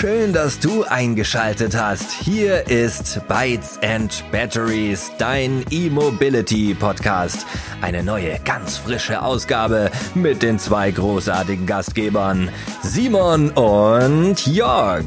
Schön, dass du eingeschaltet hast. Hier ist Bytes and Batteries, dein E-Mobility Podcast. Eine neue, ganz frische Ausgabe mit den zwei großartigen Gastgebern, Simon und Jörg.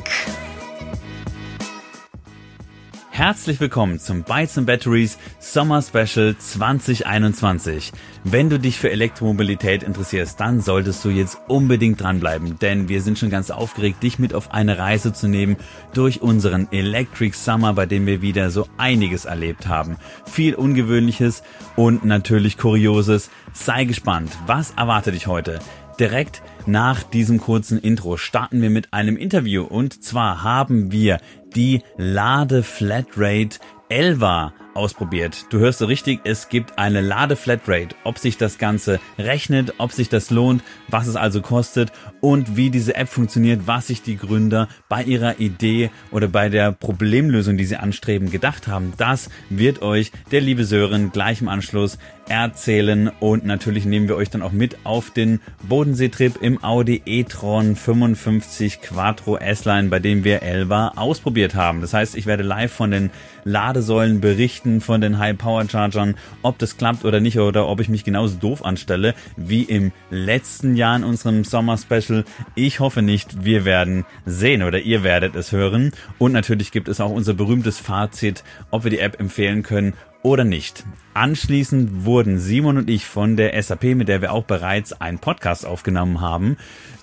Herzlich willkommen zum Bytes and Batteries Summer Special 2021. Wenn du dich für Elektromobilität interessierst, dann solltest du jetzt unbedingt dranbleiben, denn wir sind schon ganz aufgeregt, dich mit auf eine Reise zu nehmen durch unseren Electric Summer, bei dem wir wieder so einiges erlebt haben. Viel Ungewöhnliches und natürlich Kurioses. Sei gespannt, was erwartet dich heute? Direkt nach diesem kurzen Intro starten wir mit einem Interview und zwar haben wir die Lade Flatrate Elva ausprobiert. Du hörst so richtig, es gibt eine Lade-Flatrate. Ob sich das Ganze rechnet, ob sich das lohnt, was es also kostet und wie diese App funktioniert, was sich die Gründer bei ihrer Idee oder bei der Problemlösung, die sie anstreben, gedacht haben. Das wird euch der liebe Sören gleich im Anschluss erzählen und natürlich nehmen wir euch dann auch mit auf den Bodenseetrip im Audi e-tron 55 Quattro S-Line, bei dem wir Elva ausprobiert haben. Das heißt, ich werde live von den Ladesäulen berichten von den High Power Chargern, ob das klappt oder nicht oder ob ich mich genauso doof anstelle wie im letzten Jahr in unserem Sommer Special. Ich hoffe nicht. Wir werden sehen oder ihr werdet es hören. Und natürlich gibt es auch unser berühmtes Fazit, ob wir die App empfehlen können oder nicht. Anschließend wurden Simon und ich von der SAP, mit der wir auch bereits einen Podcast aufgenommen haben,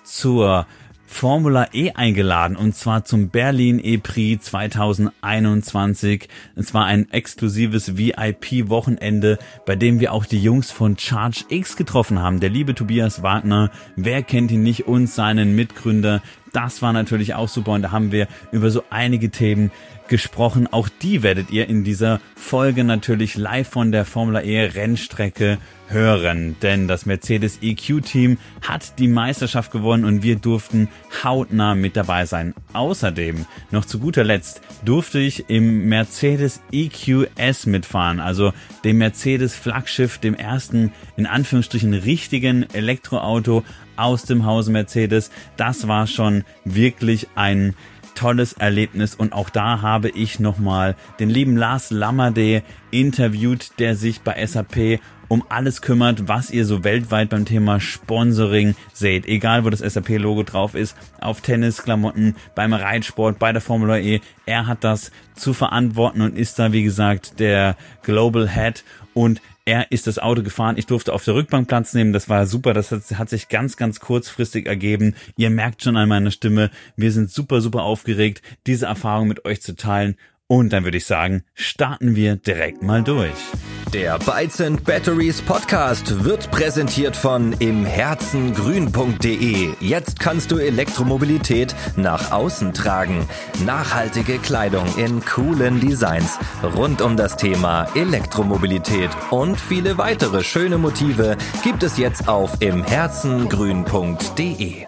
zur Formula E eingeladen und zwar zum Berlin E-Prix 2021. Es war ein exklusives VIP-Wochenende, bei dem wir auch die Jungs von Charge X getroffen haben. Der liebe Tobias Wagner, wer kennt ihn nicht, und seinen Mitgründer. Das war natürlich auch super und da haben wir über so einige Themen gesprochen. Auch die werdet ihr in dieser Folge natürlich live von der Formula E Rennstrecke hören, denn das Mercedes EQ Team hat die Meisterschaft gewonnen und wir durften hautnah mit dabei sein. Außerdem, noch zu guter Letzt, durfte ich im Mercedes EQS mitfahren, also dem Mercedes Flaggschiff, dem ersten in Anführungsstrichen richtigen Elektroauto aus dem Hause Mercedes. Das war schon wirklich ein tolles Erlebnis und auch da habe ich nochmal den lieben Lars Lammerde interviewt, der sich bei SAP um alles kümmert, was ihr so weltweit beim Thema Sponsoring seht. Egal, wo das SAP-Logo drauf ist, auf Tennisklamotten, beim Reitsport, bei der Formula E. Er hat das zu verantworten und ist da, wie gesagt, der Global Head und er ist das Auto gefahren. Ich durfte auf der Rückbank Platz nehmen. Das war super. Das hat, hat, sich ganz, ganz kurzfristig ergeben. Ihr merkt schon an meiner Stimme. Wir sind super, super aufgeregt, diese Erfahrung mit euch zu teilen. Und dann würde ich sagen, starten wir direkt mal durch. Der Bytes and Batteries Podcast wird präsentiert von imherzengrün.de. Jetzt kannst du Elektromobilität nach außen tragen. Nachhaltige Kleidung in coolen Designs rund um das Thema Elektromobilität und viele weitere schöne Motive gibt es jetzt auf imherzengrün.de.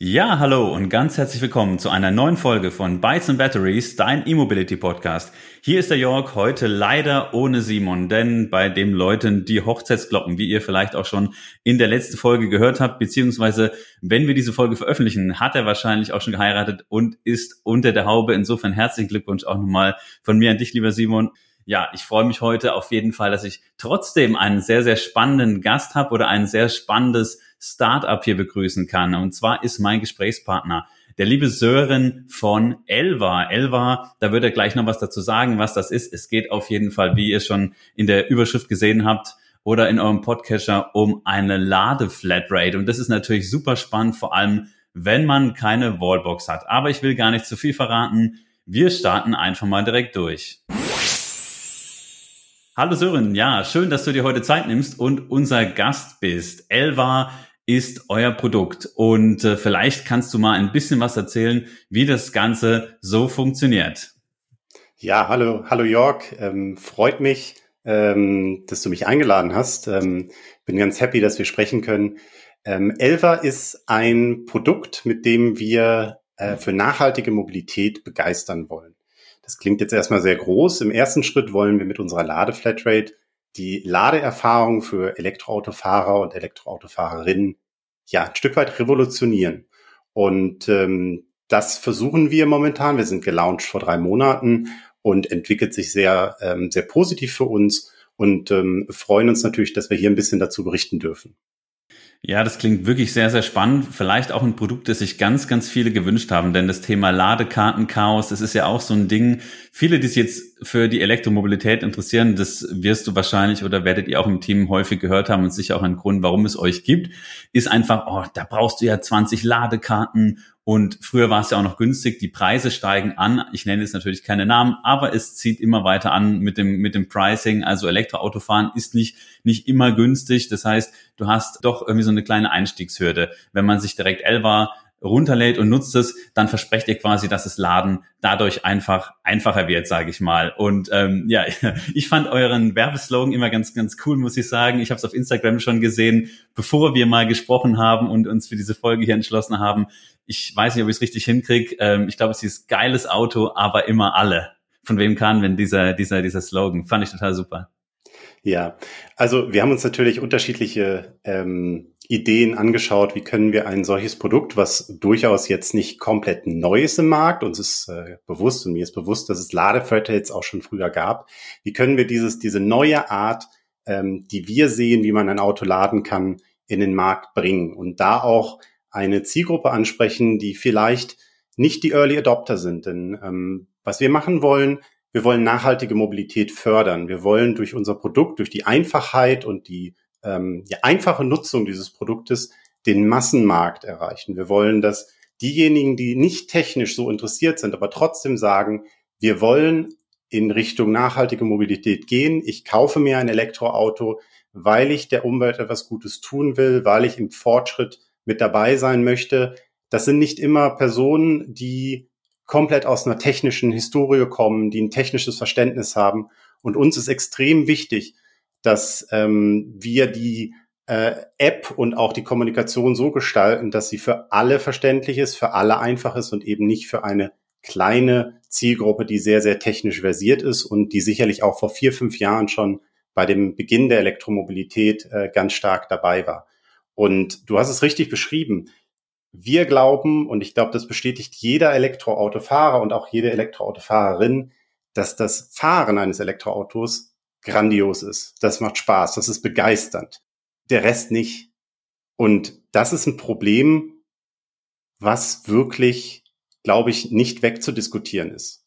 Ja, hallo und ganz herzlich willkommen zu einer neuen Folge von Bytes and Batteries, dein E-Mobility Podcast. Hier ist der Jörg, heute leider ohne Simon, denn bei dem Leuten die Hochzeitsglocken, wie ihr vielleicht auch schon in der letzten Folge gehört habt, beziehungsweise wenn wir diese Folge veröffentlichen, hat er wahrscheinlich auch schon geheiratet und ist unter der Haube. Insofern herzlichen Glückwunsch auch nochmal von mir an dich, lieber Simon ja, ich freue mich heute auf jeden Fall, dass ich trotzdem einen sehr, sehr spannenden Gast habe oder ein sehr spannendes Startup hier begrüßen kann. Und zwar ist mein Gesprächspartner der liebe Sören von Elva. Elva, da wird er gleich noch was dazu sagen, was das ist. Es geht auf jeden Fall, wie ihr schon in der Überschrift gesehen habt, oder in eurem Podcatcher um eine Ladeflatrate. Und das ist natürlich super spannend, vor allem wenn man keine Wallbox hat. Aber ich will gar nicht zu viel verraten. Wir starten einfach mal direkt durch. Hallo Sören, ja, schön, dass du dir heute Zeit nimmst und unser Gast bist. Elva ist euer Produkt und äh, vielleicht kannst du mal ein bisschen was erzählen, wie das Ganze so funktioniert. Ja, hallo, hallo Jörg, ähm, freut mich, ähm, dass du mich eingeladen hast. Ähm, bin ganz happy, dass wir sprechen können. Ähm, Elva ist ein Produkt, mit dem wir äh, für nachhaltige Mobilität begeistern wollen. Das klingt jetzt erstmal sehr groß. Im ersten Schritt wollen wir mit unserer Ladeflatrate die Ladeerfahrung für Elektroautofahrer und Elektroautofahrerinnen ja ein Stück weit revolutionieren. Und ähm, das versuchen wir momentan. Wir sind gelauncht vor drei Monaten und entwickelt sich sehr, ähm, sehr positiv für uns und ähm, freuen uns natürlich, dass wir hier ein bisschen dazu berichten dürfen. Ja, das klingt wirklich sehr, sehr spannend. Vielleicht auch ein Produkt, das sich ganz, ganz viele gewünscht haben, denn das Thema Ladekartenchaos, das ist ja auch so ein Ding. Viele, die sich jetzt für die Elektromobilität interessieren, das wirst du wahrscheinlich oder werdet ihr auch im Team häufig gehört haben und sicher auch ein Grund, warum es euch gibt, ist einfach, oh, da brauchst du ja 20 Ladekarten und früher war es ja auch noch günstig. Die Preise steigen an. Ich nenne jetzt natürlich keine Namen, aber es zieht immer weiter an mit dem, mit dem Pricing. Also Elektroautofahren ist nicht, nicht immer günstig. Das heißt, du hast doch irgendwie so eine kleine Einstiegshürde. Wenn man sich direkt Elva runterlädt und nutzt es, dann versprecht ihr quasi, dass das Laden dadurch einfach einfacher wird, sage ich mal. Und ähm, ja, ich fand euren Werbeslogan immer ganz, ganz cool, muss ich sagen. Ich habe es auf Instagram schon gesehen, bevor wir mal gesprochen haben und uns für diese Folge hier entschlossen haben. Ich weiß nicht, ob ich es richtig hinkriege. Ähm, ich glaube, es ist geiles Auto, aber immer alle. Von wem kann wenn dieser, dieser, dieser Slogan? Fand ich total super. Ja, also wir haben uns natürlich unterschiedliche ähm, Ideen angeschaut, wie können wir ein solches Produkt, was durchaus jetzt nicht komplett neu ist im Markt, uns ist äh, bewusst und mir ist bewusst, dass es jetzt auch schon früher gab, wie können wir dieses, diese neue Art, ähm, die wir sehen, wie man ein Auto laden kann, in den Markt bringen und da auch eine Zielgruppe ansprechen, die vielleicht nicht die Early Adopter sind. Denn ähm, was wir machen wollen, wir wollen nachhaltige Mobilität fördern. Wir wollen durch unser Produkt, durch die Einfachheit und die ähm, die einfache Nutzung dieses Produktes den Massenmarkt erreichen. Wir wollen, dass diejenigen, die nicht technisch so interessiert sind, aber trotzdem sagen, wir wollen in Richtung nachhaltige Mobilität gehen. Ich kaufe mir ein Elektroauto, weil ich der Umwelt etwas Gutes tun will, weil ich im Fortschritt mit dabei sein möchte. Das sind nicht immer Personen, die komplett aus einer technischen Historie kommen, die ein technisches Verständnis haben. Und uns ist extrem wichtig, dass ähm, wir die äh, App und auch die Kommunikation so gestalten, dass sie für alle verständlich ist, für alle einfach ist und eben nicht für eine kleine Zielgruppe, die sehr, sehr technisch versiert ist und die sicherlich auch vor vier, fünf Jahren schon bei dem Beginn der Elektromobilität äh, ganz stark dabei war. Und du hast es richtig beschrieben. Wir glauben, und ich glaube, das bestätigt jeder Elektroautofahrer und auch jede Elektroautofahrerin, dass das Fahren eines Elektroautos grandios ist. Das macht Spaß, das ist begeisternd. Der Rest nicht. Und das ist ein Problem, was wirklich, glaube ich, nicht wegzudiskutieren ist.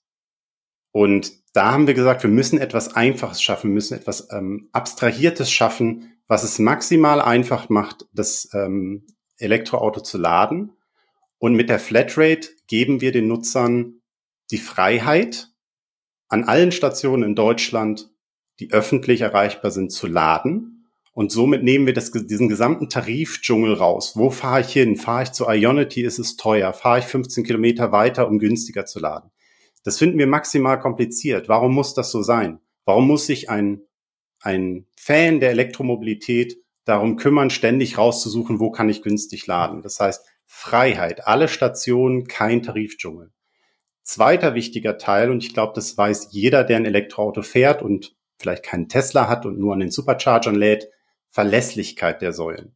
Und da haben wir gesagt, wir müssen etwas Einfaches schaffen, müssen etwas ähm, Abstrahiertes schaffen, was es maximal einfach macht, das ähm, Elektroauto zu laden. Und mit der Flatrate geben wir den Nutzern die Freiheit, an allen Stationen in Deutschland die öffentlich erreichbar sind, zu laden. Und somit nehmen wir das, diesen gesamten Tarifdschungel raus. Wo fahre ich hin? Fahre ich zu Ionity, ist es teuer. Fahre ich 15 Kilometer weiter, um günstiger zu laden? Das finden wir maximal kompliziert. Warum muss das so sein? Warum muss sich ein, ein Fan der Elektromobilität darum kümmern, ständig rauszusuchen, wo kann ich günstig laden? Das heißt, Freiheit, alle Stationen, kein Tarifdschungel. Zweiter wichtiger Teil, und ich glaube, das weiß jeder, der ein Elektroauto fährt und vielleicht keinen Tesla hat und nur an den Superchargern lädt, Verlässlichkeit der Säulen.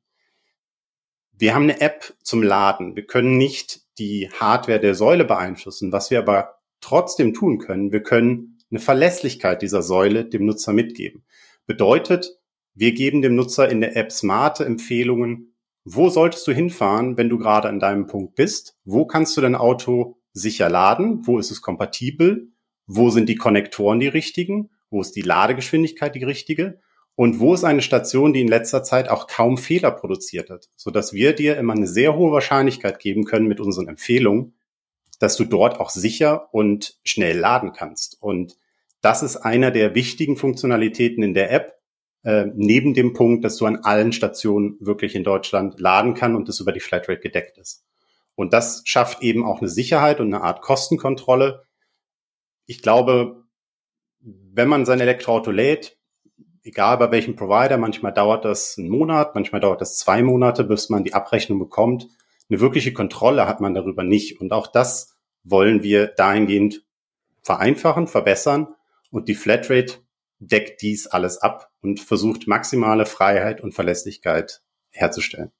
Wir haben eine App zum Laden. Wir können nicht die Hardware der Säule beeinflussen. Was wir aber trotzdem tun können, wir können eine Verlässlichkeit dieser Säule dem Nutzer mitgeben. Bedeutet, wir geben dem Nutzer in der App smarte Empfehlungen, wo solltest du hinfahren, wenn du gerade an deinem Punkt bist? Wo kannst du dein Auto sicher laden? Wo ist es kompatibel? Wo sind die Konnektoren die richtigen? Wo ist die Ladegeschwindigkeit die richtige? Und wo ist eine Station, die in letzter Zeit auch kaum Fehler produziert hat, sodass wir dir immer eine sehr hohe Wahrscheinlichkeit geben können mit unseren Empfehlungen, dass du dort auch sicher und schnell laden kannst. Und das ist einer der wichtigen Funktionalitäten in der App, äh, neben dem Punkt, dass du an allen Stationen wirklich in Deutschland laden kann und das über die Flatrate gedeckt ist. Und das schafft eben auch eine Sicherheit und eine Art Kostenkontrolle. Ich glaube, wenn man sein Elektroauto lädt, egal bei welchem Provider, manchmal dauert das einen Monat, manchmal dauert das zwei Monate, bis man die Abrechnung bekommt. Eine wirkliche Kontrolle hat man darüber nicht. Und auch das wollen wir dahingehend vereinfachen, verbessern. Und die Flatrate deckt dies alles ab und versucht maximale Freiheit und Verlässlichkeit herzustellen.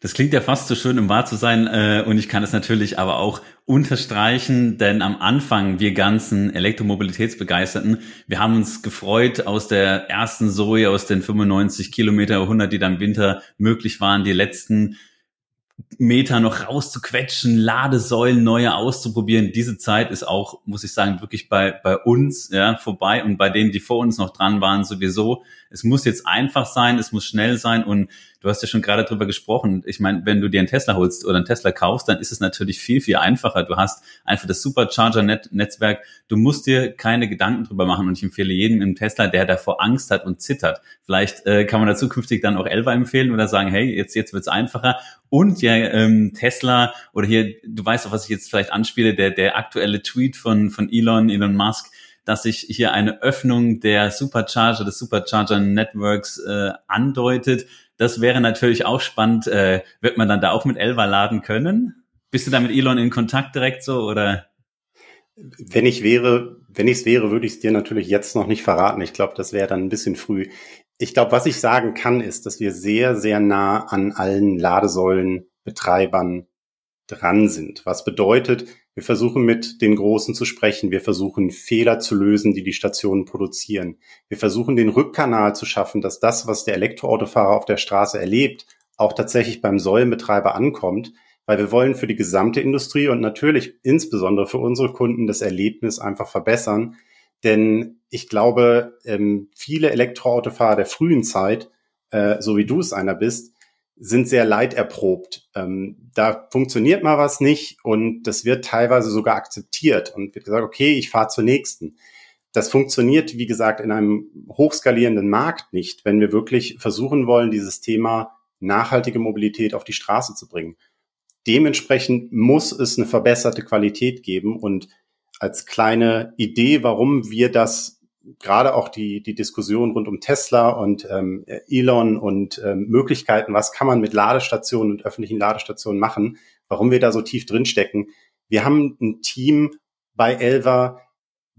Das klingt ja fast so schön, um wahr zu sein. Äh, und ich kann es natürlich aber auch unterstreichen, denn am Anfang, wir ganzen Elektromobilitätsbegeisterten, wir haben uns gefreut aus der ersten Zoe, aus den 95 Kilometer 100, die dann im Winter möglich waren, die letzten Meter noch rauszuquetschen, Ladesäulen neue auszuprobieren. Diese Zeit ist auch, muss ich sagen, wirklich bei, bei uns ja, vorbei und bei denen, die vor uns noch dran waren, sowieso. Es muss jetzt einfach sein, es muss schnell sein und du hast ja schon gerade drüber gesprochen. Ich meine, wenn du dir einen Tesla holst oder einen Tesla kaufst, dann ist es natürlich viel, viel einfacher. Du hast einfach das Supercharger-Netzwerk. Du musst dir keine Gedanken drüber machen und ich empfehle jedem im Tesla, der davor Angst hat und zittert. Vielleicht äh, kann man da zukünftig dann auch Elva empfehlen oder sagen, hey, jetzt, jetzt wird's einfacher. Und ja, ähm, Tesla oder hier, du weißt auch, was ich jetzt vielleicht anspiele, der, der aktuelle Tweet von, von Elon, Elon Musk, dass sich hier eine Öffnung der Supercharger, des Supercharger Networks äh, andeutet. Das wäre natürlich auch spannend. Äh, wird man dann da auch mit Elva laden können? Bist du da mit Elon in Kontakt direkt so oder? Wenn ich wäre, wenn ich es wäre, würde ich es dir natürlich jetzt noch nicht verraten. Ich glaube, das wäre dann ein bisschen früh. Ich glaube, was ich sagen kann, ist, dass wir sehr, sehr nah an allen Ladesäulenbetreibern dran sind. Was bedeutet, wir versuchen mit den Großen zu sprechen. Wir versuchen Fehler zu lösen, die die Stationen produzieren. Wir versuchen den Rückkanal zu schaffen, dass das, was der Elektroautofahrer auf der Straße erlebt, auch tatsächlich beim Säulenbetreiber ankommt, weil wir wollen für die gesamte Industrie und natürlich insbesondere für unsere Kunden das Erlebnis einfach verbessern. Denn ich glaube, ähm, viele Elektroautofahrer der frühen Zeit, äh, so wie du es einer bist, sind sehr leiderprobt. Ähm, da funktioniert mal was nicht und das wird teilweise sogar akzeptiert und wird gesagt, okay, ich fahre zur nächsten. Das funktioniert, wie gesagt, in einem hochskalierenden Markt nicht, wenn wir wirklich versuchen wollen, dieses Thema nachhaltige Mobilität auf die Straße zu bringen. Dementsprechend muss es eine verbesserte Qualität geben und als kleine Idee, warum wir das gerade auch die, die Diskussion rund um Tesla und ähm, Elon und ähm, Möglichkeiten, was kann man mit Ladestationen und öffentlichen Ladestationen machen, warum wir da so tief drinstecken. Wir haben ein Team bei Elva,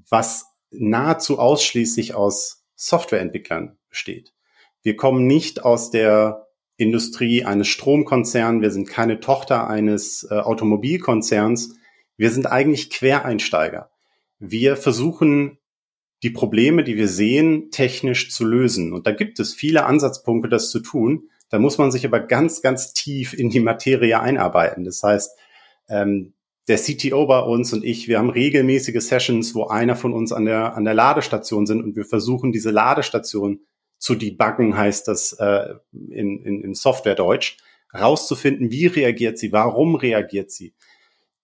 was nahezu ausschließlich aus Softwareentwicklern besteht. Wir kommen nicht aus der Industrie eines Stromkonzerns, wir sind keine Tochter eines äh, Automobilkonzerns, wir sind eigentlich Quereinsteiger. Wir versuchen die Probleme, die wir sehen, technisch zu lösen. Und da gibt es viele Ansatzpunkte, das zu tun. Da muss man sich aber ganz, ganz tief in die Materie einarbeiten. Das heißt, ähm, der CTO bei uns und ich, wir haben regelmäßige Sessions, wo einer von uns an der, an der Ladestation sind und wir versuchen, diese Ladestation zu debuggen, heißt das äh, in, in, in Softwaredeutsch, rauszufinden, wie reagiert sie, warum reagiert sie.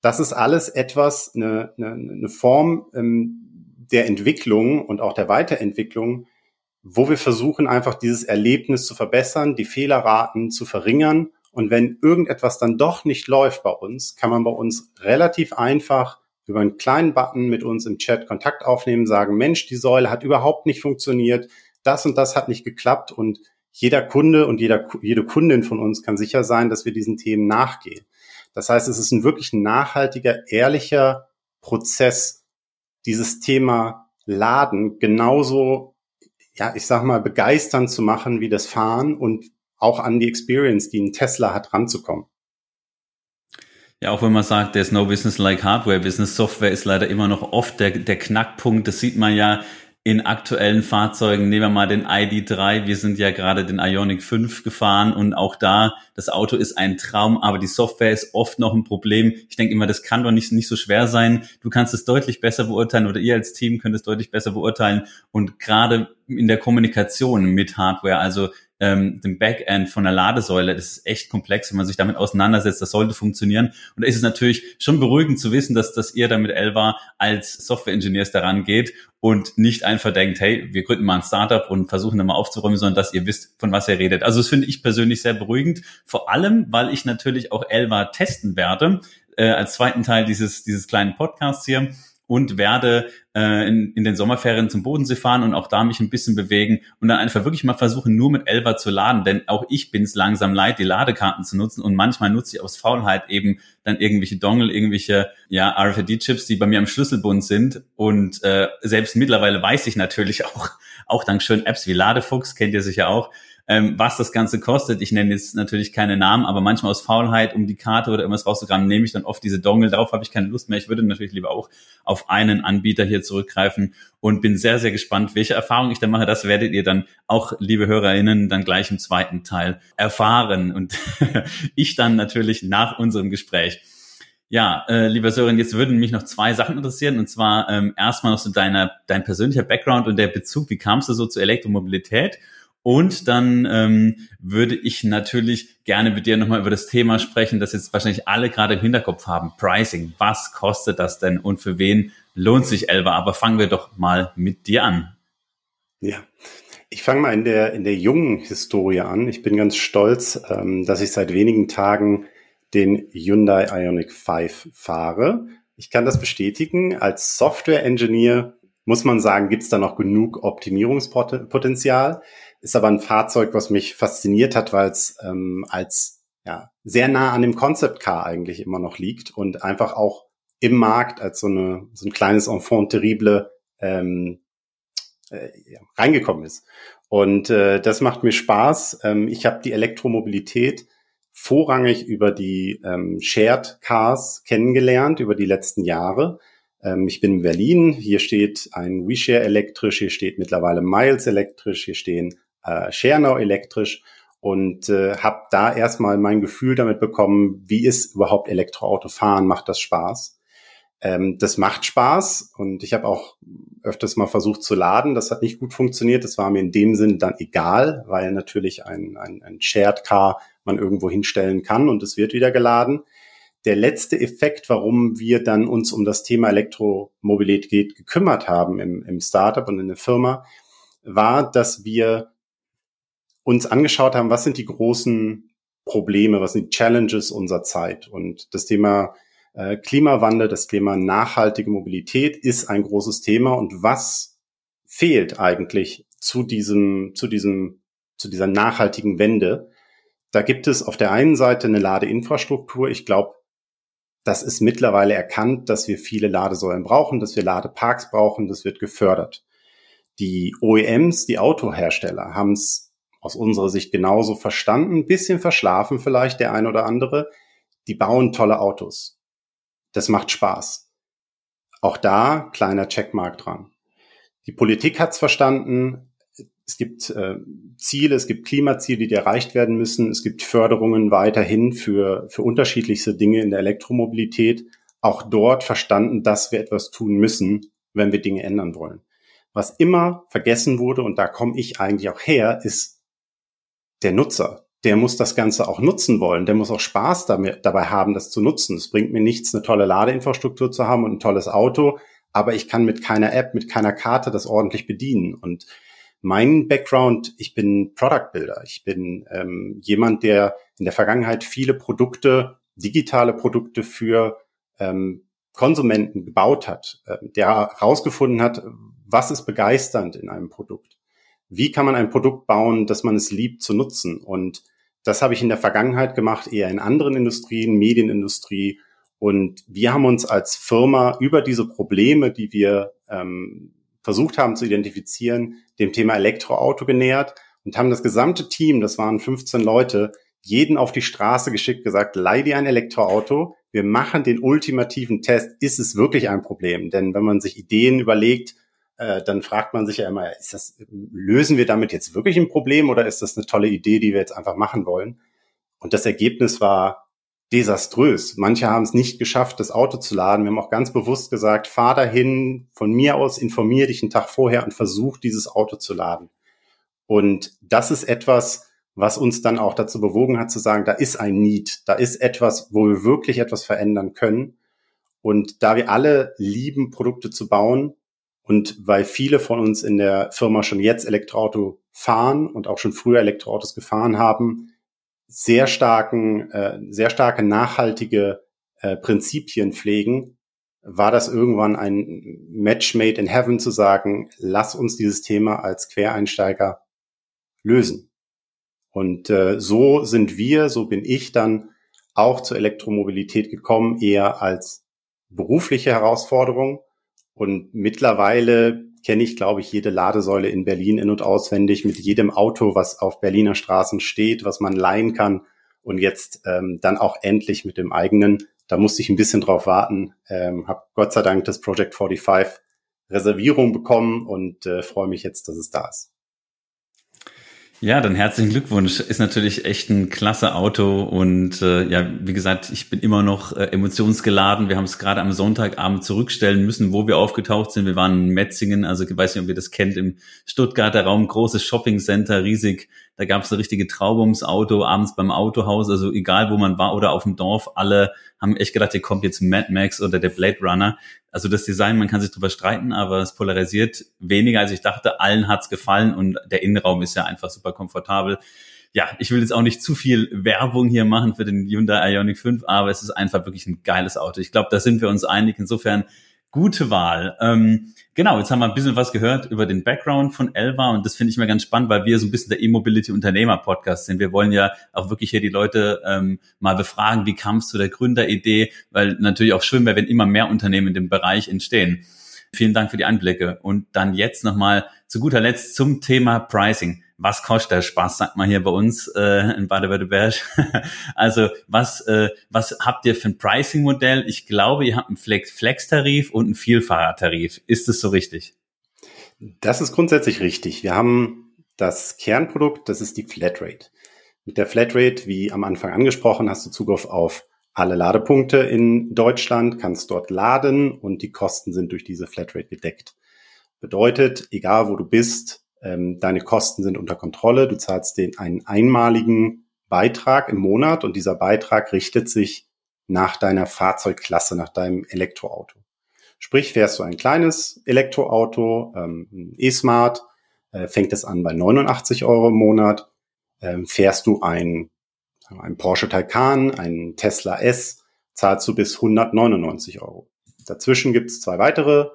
Das ist alles etwas, eine, eine, eine Form, ähm, der Entwicklung und auch der Weiterentwicklung, wo wir versuchen, einfach dieses Erlebnis zu verbessern, die Fehlerraten zu verringern. Und wenn irgendetwas dann doch nicht läuft bei uns, kann man bei uns relativ einfach über einen kleinen Button mit uns im Chat Kontakt aufnehmen, sagen, Mensch, die Säule hat überhaupt nicht funktioniert, das und das hat nicht geklappt und jeder Kunde und jeder, jede Kundin von uns kann sicher sein, dass wir diesen Themen nachgehen. Das heißt, es ist ein wirklich nachhaltiger, ehrlicher Prozess, dieses Thema Laden genauso, ja, ich sag mal, begeisternd zu machen wie das Fahren und auch an die Experience, die ein Tesla hat, ranzukommen. Ja, auch wenn man sagt, there's no business like hardware, business Software ist leider immer noch oft der, der Knackpunkt. Das sieht man ja in aktuellen Fahrzeugen, nehmen wir mal den ID3, wir sind ja gerade den Ionic 5 gefahren und auch da, das Auto ist ein Traum, aber die Software ist oft noch ein Problem. Ich denke immer, das kann doch nicht, nicht so schwer sein. Du kannst es deutlich besser beurteilen oder ihr als Team könnt es deutlich besser beurteilen und gerade in der Kommunikation mit Hardware, also ähm, dem Backend von der Ladesäule. Das ist echt komplex, wenn man sich damit auseinandersetzt. Das sollte funktionieren. Und da ist es natürlich schon beruhigend zu wissen, dass, dass ihr damit Elva als Software-Engineers daran geht und nicht einfach denkt, hey, wir gründen mal ein Startup und versuchen dann mal aufzuräumen, sondern dass ihr wisst, von was ihr redet. Also das finde ich persönlich sehr beruhigend. Vor allem, weil ich natürlich auch Elva testen werde, äh, als zweiten Teil dieses, dieses kleinen Podcasts hier und werde äh, in, in den Sommerferien zum Bodensee fahren und auch da mich ein bisschen bewegen und dann einfach wirklich mal versuchen, nur mit Elva zu laden, denn auch ich bin es langsam leid, die Ladekarten zu nutzen und manchmal nutze ich aus Faulheit eben dann irgendwelche Dongle, irgendwelche ja RFID-Chips, die bei mir am Schlüsselbund sind. Und äh, selbst mittlerweile weiß ich natürlich auch, auch dank schönen Apps wie Ladefuchs, kennt ihr sicher auch, ähm, was das Ganze kostet. Ich nenne jetzt natürlich keine Namen, aber manchmal aus Faulheit, um die Karte oder irgendwas rauszugraben, nehme ich dann oft diese Dongle. Darauf habe ich keine Lust mehr. Ich würde natürlich lieber auch auf einen Anbieter hier zurückgreifen und bin sehr, sehr gespannt, welche Erfahrung ich da mache. Das werdet ihr dann auch, liebe HörerInnen, dann gleich im zweiten Teil erfahren und ich dann natürlich nach unserem Gespräch. Ja, äh, lieber Sören, jetzt würden mich noch zwei Sachen interessieren. Und zwar ähm, erstmal noch so deine, dein persönlicher Background und der Bezug. Wie kamst du so zur Elektromobilität? Und dann ähm, würde ich natürlich gerne mit dir nochmal über das Thema sprechen, das jetzt wahrscheinlich alle gerade im Hinterkopf haben. Pricing. Was kostet das denn und für wen lohnt sich Elva? Aber fangen wir doch mal mit dir an. Ja. Ich fange mal in der, in der jungen Historie an. Ich bin ganz stolz, ähm, dass ich seit wenigen Tagen den Hyundai Ioniq 5 fahre. Ich kann das bestätigen. Als Software-Engineer muss man sagen, gibt es da noch genug Optimierungspotenzial. Ist aber ein Fahrzeug, was mich fasziniert hat, weil es ähm, als ja, sehr nah an dem Concept Car eigentlich immer noch liegt und einfach auch im Markt als so, eine, so ein kleines Enfant terrible ähm, äh, reingekommen ist. Und äh, das macht mir Spaß. Ähm, ich habe die Elektromobilität vorrangig über die ähm, Shared Cars kennengelernt über die letzten Jahre. Ähm, ich bin in Berlin, hier steht ein WeShare elektrisch, hier steht mittlerweile Miles elektrisch, hier stehen äh, ShareNow elektrisch und äh, habe da erstmal mein Gefühl damit bekommen, wie ist überhaupt Elektroauto fahren, macht das Spaß? Ähm, das macht Spaß und ich habe auch öfters mal versucht zu laden. Das hat nicht gut funktioniert. Das war mir in dem Sinn dann egal, weil natürlich ein, ein, ein Shared Car man irgendwo hinstellen kann und es wird wieder geladen. Der letzte Effekt, warum wir dann uns um das Thema Elektromobilität gekümmert haben im, im Startup und in der Firma, war, dass wir uns angeschaut haben, was sind die großen Probleme, was sind die Challenges unserer Zeit. Und das Thema äh, Klimawandel, das Thema nachhaltige Mobilität ist ein großes Thema. Und was fehlt eigentlich zu diesem, zu diesem, zu dieser nachhaltigen Wende? Da gibt es auf der einen Seite eine Ladeinfrastruktur. Ich glaube, das ist mittlerweile erkannt, dass wir viele Ladesäulen brauchen, dass wir Ladeparks brauchen. Das wird gefördert. Die OEMs, die Autohersteller, haben es aus unserer Sicht genauso verstanden, bisschen verschlafen vielleicht der ein oder andere. Die bauen tolle Autos. Das macht Spaß. Auch da kleiner Checkmark dran. Die Politik hat es verstanden, es gibt äh, Ziele, es gibt Klimaziele, die erreicht werden müssen. Es gibt Förderungen weiterhin für, für unterschiedlichste Dinge in der Elektromobilität. Auch dort verstanden, dass wir etwas tun müssen, wenn wir Dinge ändern wollen. Was immer vergessen wurde, und da komme ich eigentlich auch her, ist der Nutzer. Der muss das Ganze auch nutzen wollen. Der muss auch Spaß damit, dabei haben, das zu nutzen. Es bringt mir nichts, eine tolle Ladeinfrastruktur zu haben und ein tolles Auto, aber ich kann mit keiner App, mit keiner Karte das ordentlich bedienen. Und mein Background, ich bin Product Builder. Ich bin ähm, jemand, der in der Vergangenheit viele Produkte, digitale Produkte für ähm, Konsumenten gebaut hat, äh, der herausgefunden hat, was ist begeisternd in einem Produkt. Wie kann man ein Produkt bauen, dass man es liebt zu nutzen? Und das habe ich in der Vergangenheit gemacht, eher in anderen Industrien, Medienindustrie. Und wir haben uns als Firma über diese Probleme, die wir ähm, versucht haben zu identifizieren, dem Thema Elektroauto genähert und haben das gesamte Team, das waren 15 Leute, jeden auf die Straße geschickt, gesagt, leih dir ein Elektroauto, wir machen den ultimativen Test, ist es wirklich ein Problem? Denn wenn man sich Ideen überlegt, äh, dann fragt man sich ja immer, ist das, lösen wir damit jetzt wirklich ein Problem oder ist das eine tolle Idee, die wir jetzt einfach machen wollen? Und das Ergebnis war desaströs. Manche haben es nicht geschafft, das Auto zu laden. Wir haben auch ganz bewusst gesagt, fahr dahin, von mir aus informier dich einen Tag vorher und versuch dieses Auto zu laden. Und das ist etwas, was uns dann auch dazu bewogen hat zu sagen, da ist ein Need, da ist etwas, wo wir wirklich etwas verändern können. Und da wir alle lieben, Produkte zu bauen und weil viele von uns in der Firma schon jetzt Elektroauto fahren und auch schon früher Elektroautos gefahren haben, sehr starken, äh, sehr starke nachhaltige äh, Prinzipien pflegen, war das irgendwann ein Match made in heaven zu sagen, lass uns dieses Thema als Quereinsteiger lösen. Und äh, so sind wir, so bin ich dann auch zur Elektromobilität gekommen, eher als berufliche Herausforderung. Und mittlerweile kenne ich, glaube ich, jede Ladesäule in Berlin in- und auswendig mit jedem Auto, was auf Berliner Straßen steht, was man leihen kann. Und jetzt ähm, dann auch endlich mit dem eigenen. Da musste ich ein bisschen drauf warten. Ähm, habe Gott sei Dank das Project 45 Reservierung bekommen und äh, freue mich jetzt, dass es da ist. Ja, dann herzlichen Glückwunsch. Ist natürlich echt ein klasse Auto und äh, ja, wie gesagt, ich bin immer noch äh, emotionsgeladen. Wir haben es gerade am Sonntagabend zurückstellen müssen, wo wir aufgetaucht sind. Wir waren in Metzingen, also ich weiß nicht, ob ihr das kennt, im Stuttgarter Raum, großes Shoppingcenter, riesig. Da gab es eine richtige Traube ums Auto, abends beim Autohaus, also egal wo man war oder auf dem Dorf, alle haben echt gedacht, hier kommt jetzt Mad Max oder der Blade Runner. Also das Design, man kann sich drüber streiten, aber es polarisiert weniger, als ich dachte. Allen hat's gefallen und der Innenraum ist ja einfach super komfortabel. Ja, ich will jetzt auch nicht zu viel Werbung hier machen für den Hyundai Ioniq 5, aber es ist einfach wirklich ein geiles Auto. Ich glaube, da sind wir uns einig. Insofern gute Wahl. Ähm, genau, jetzt haben wir ein bisschen was gehört über den Background von Elva und das finde ich mir ganz spannend, weil wir so ein bisschen der E-Mobility-Unternehmer-Podcast sind. Wir wollen ja auch wirklich hier die Leute ähm, mal befragen, wie kam es zu der Gründeridee, weil natürlich auch schön wäre, wenn immer mehr Unternehmen in dem Bereich entstehen. Vielen Dank für die Einblicke. Und dann jetzt nochmal zu guter Letzt zum Thema Pricing was kostet der Spaß, sagt man hier bei uns äh, in Baden-Württemberg. also was, äh, was habt ihr für ein Pricing-Modell? Ich glaube, ihr habt einen Flex-Tarif und einen Vielfahrertarif. Ist das so richtig? Das ist grundsätzlich richtig. Wir haben das Kernprodukt, das ist die Flatrate. Mit der Flatrate, wie am Anfang angesprochen, hast du Zugriff auf alle Ladepunkte in Deutschland, kannst dort laden und die Kosten sind durch diese Flatrate gedeckt. Bedeutet, egal wo du bist, ähm, deine Kosten sind unter Kontrolle, du zahlst den einen einmaligen Beitrag im Monat und dieser Beitrag richtet sich nach deiner Fahrzeugklasse, nach deinem Elektroauto. Sprich, fährst du ein kleines Elektroauto, ähm, E-Smart, äh, fängt es an bei 89 Euro im Monat. Ähm, fährst du ein, ein Porsche Taycan, ein Tesla S, zahlst du bis 199 Euro. Dazwischen gibt es zwei weitere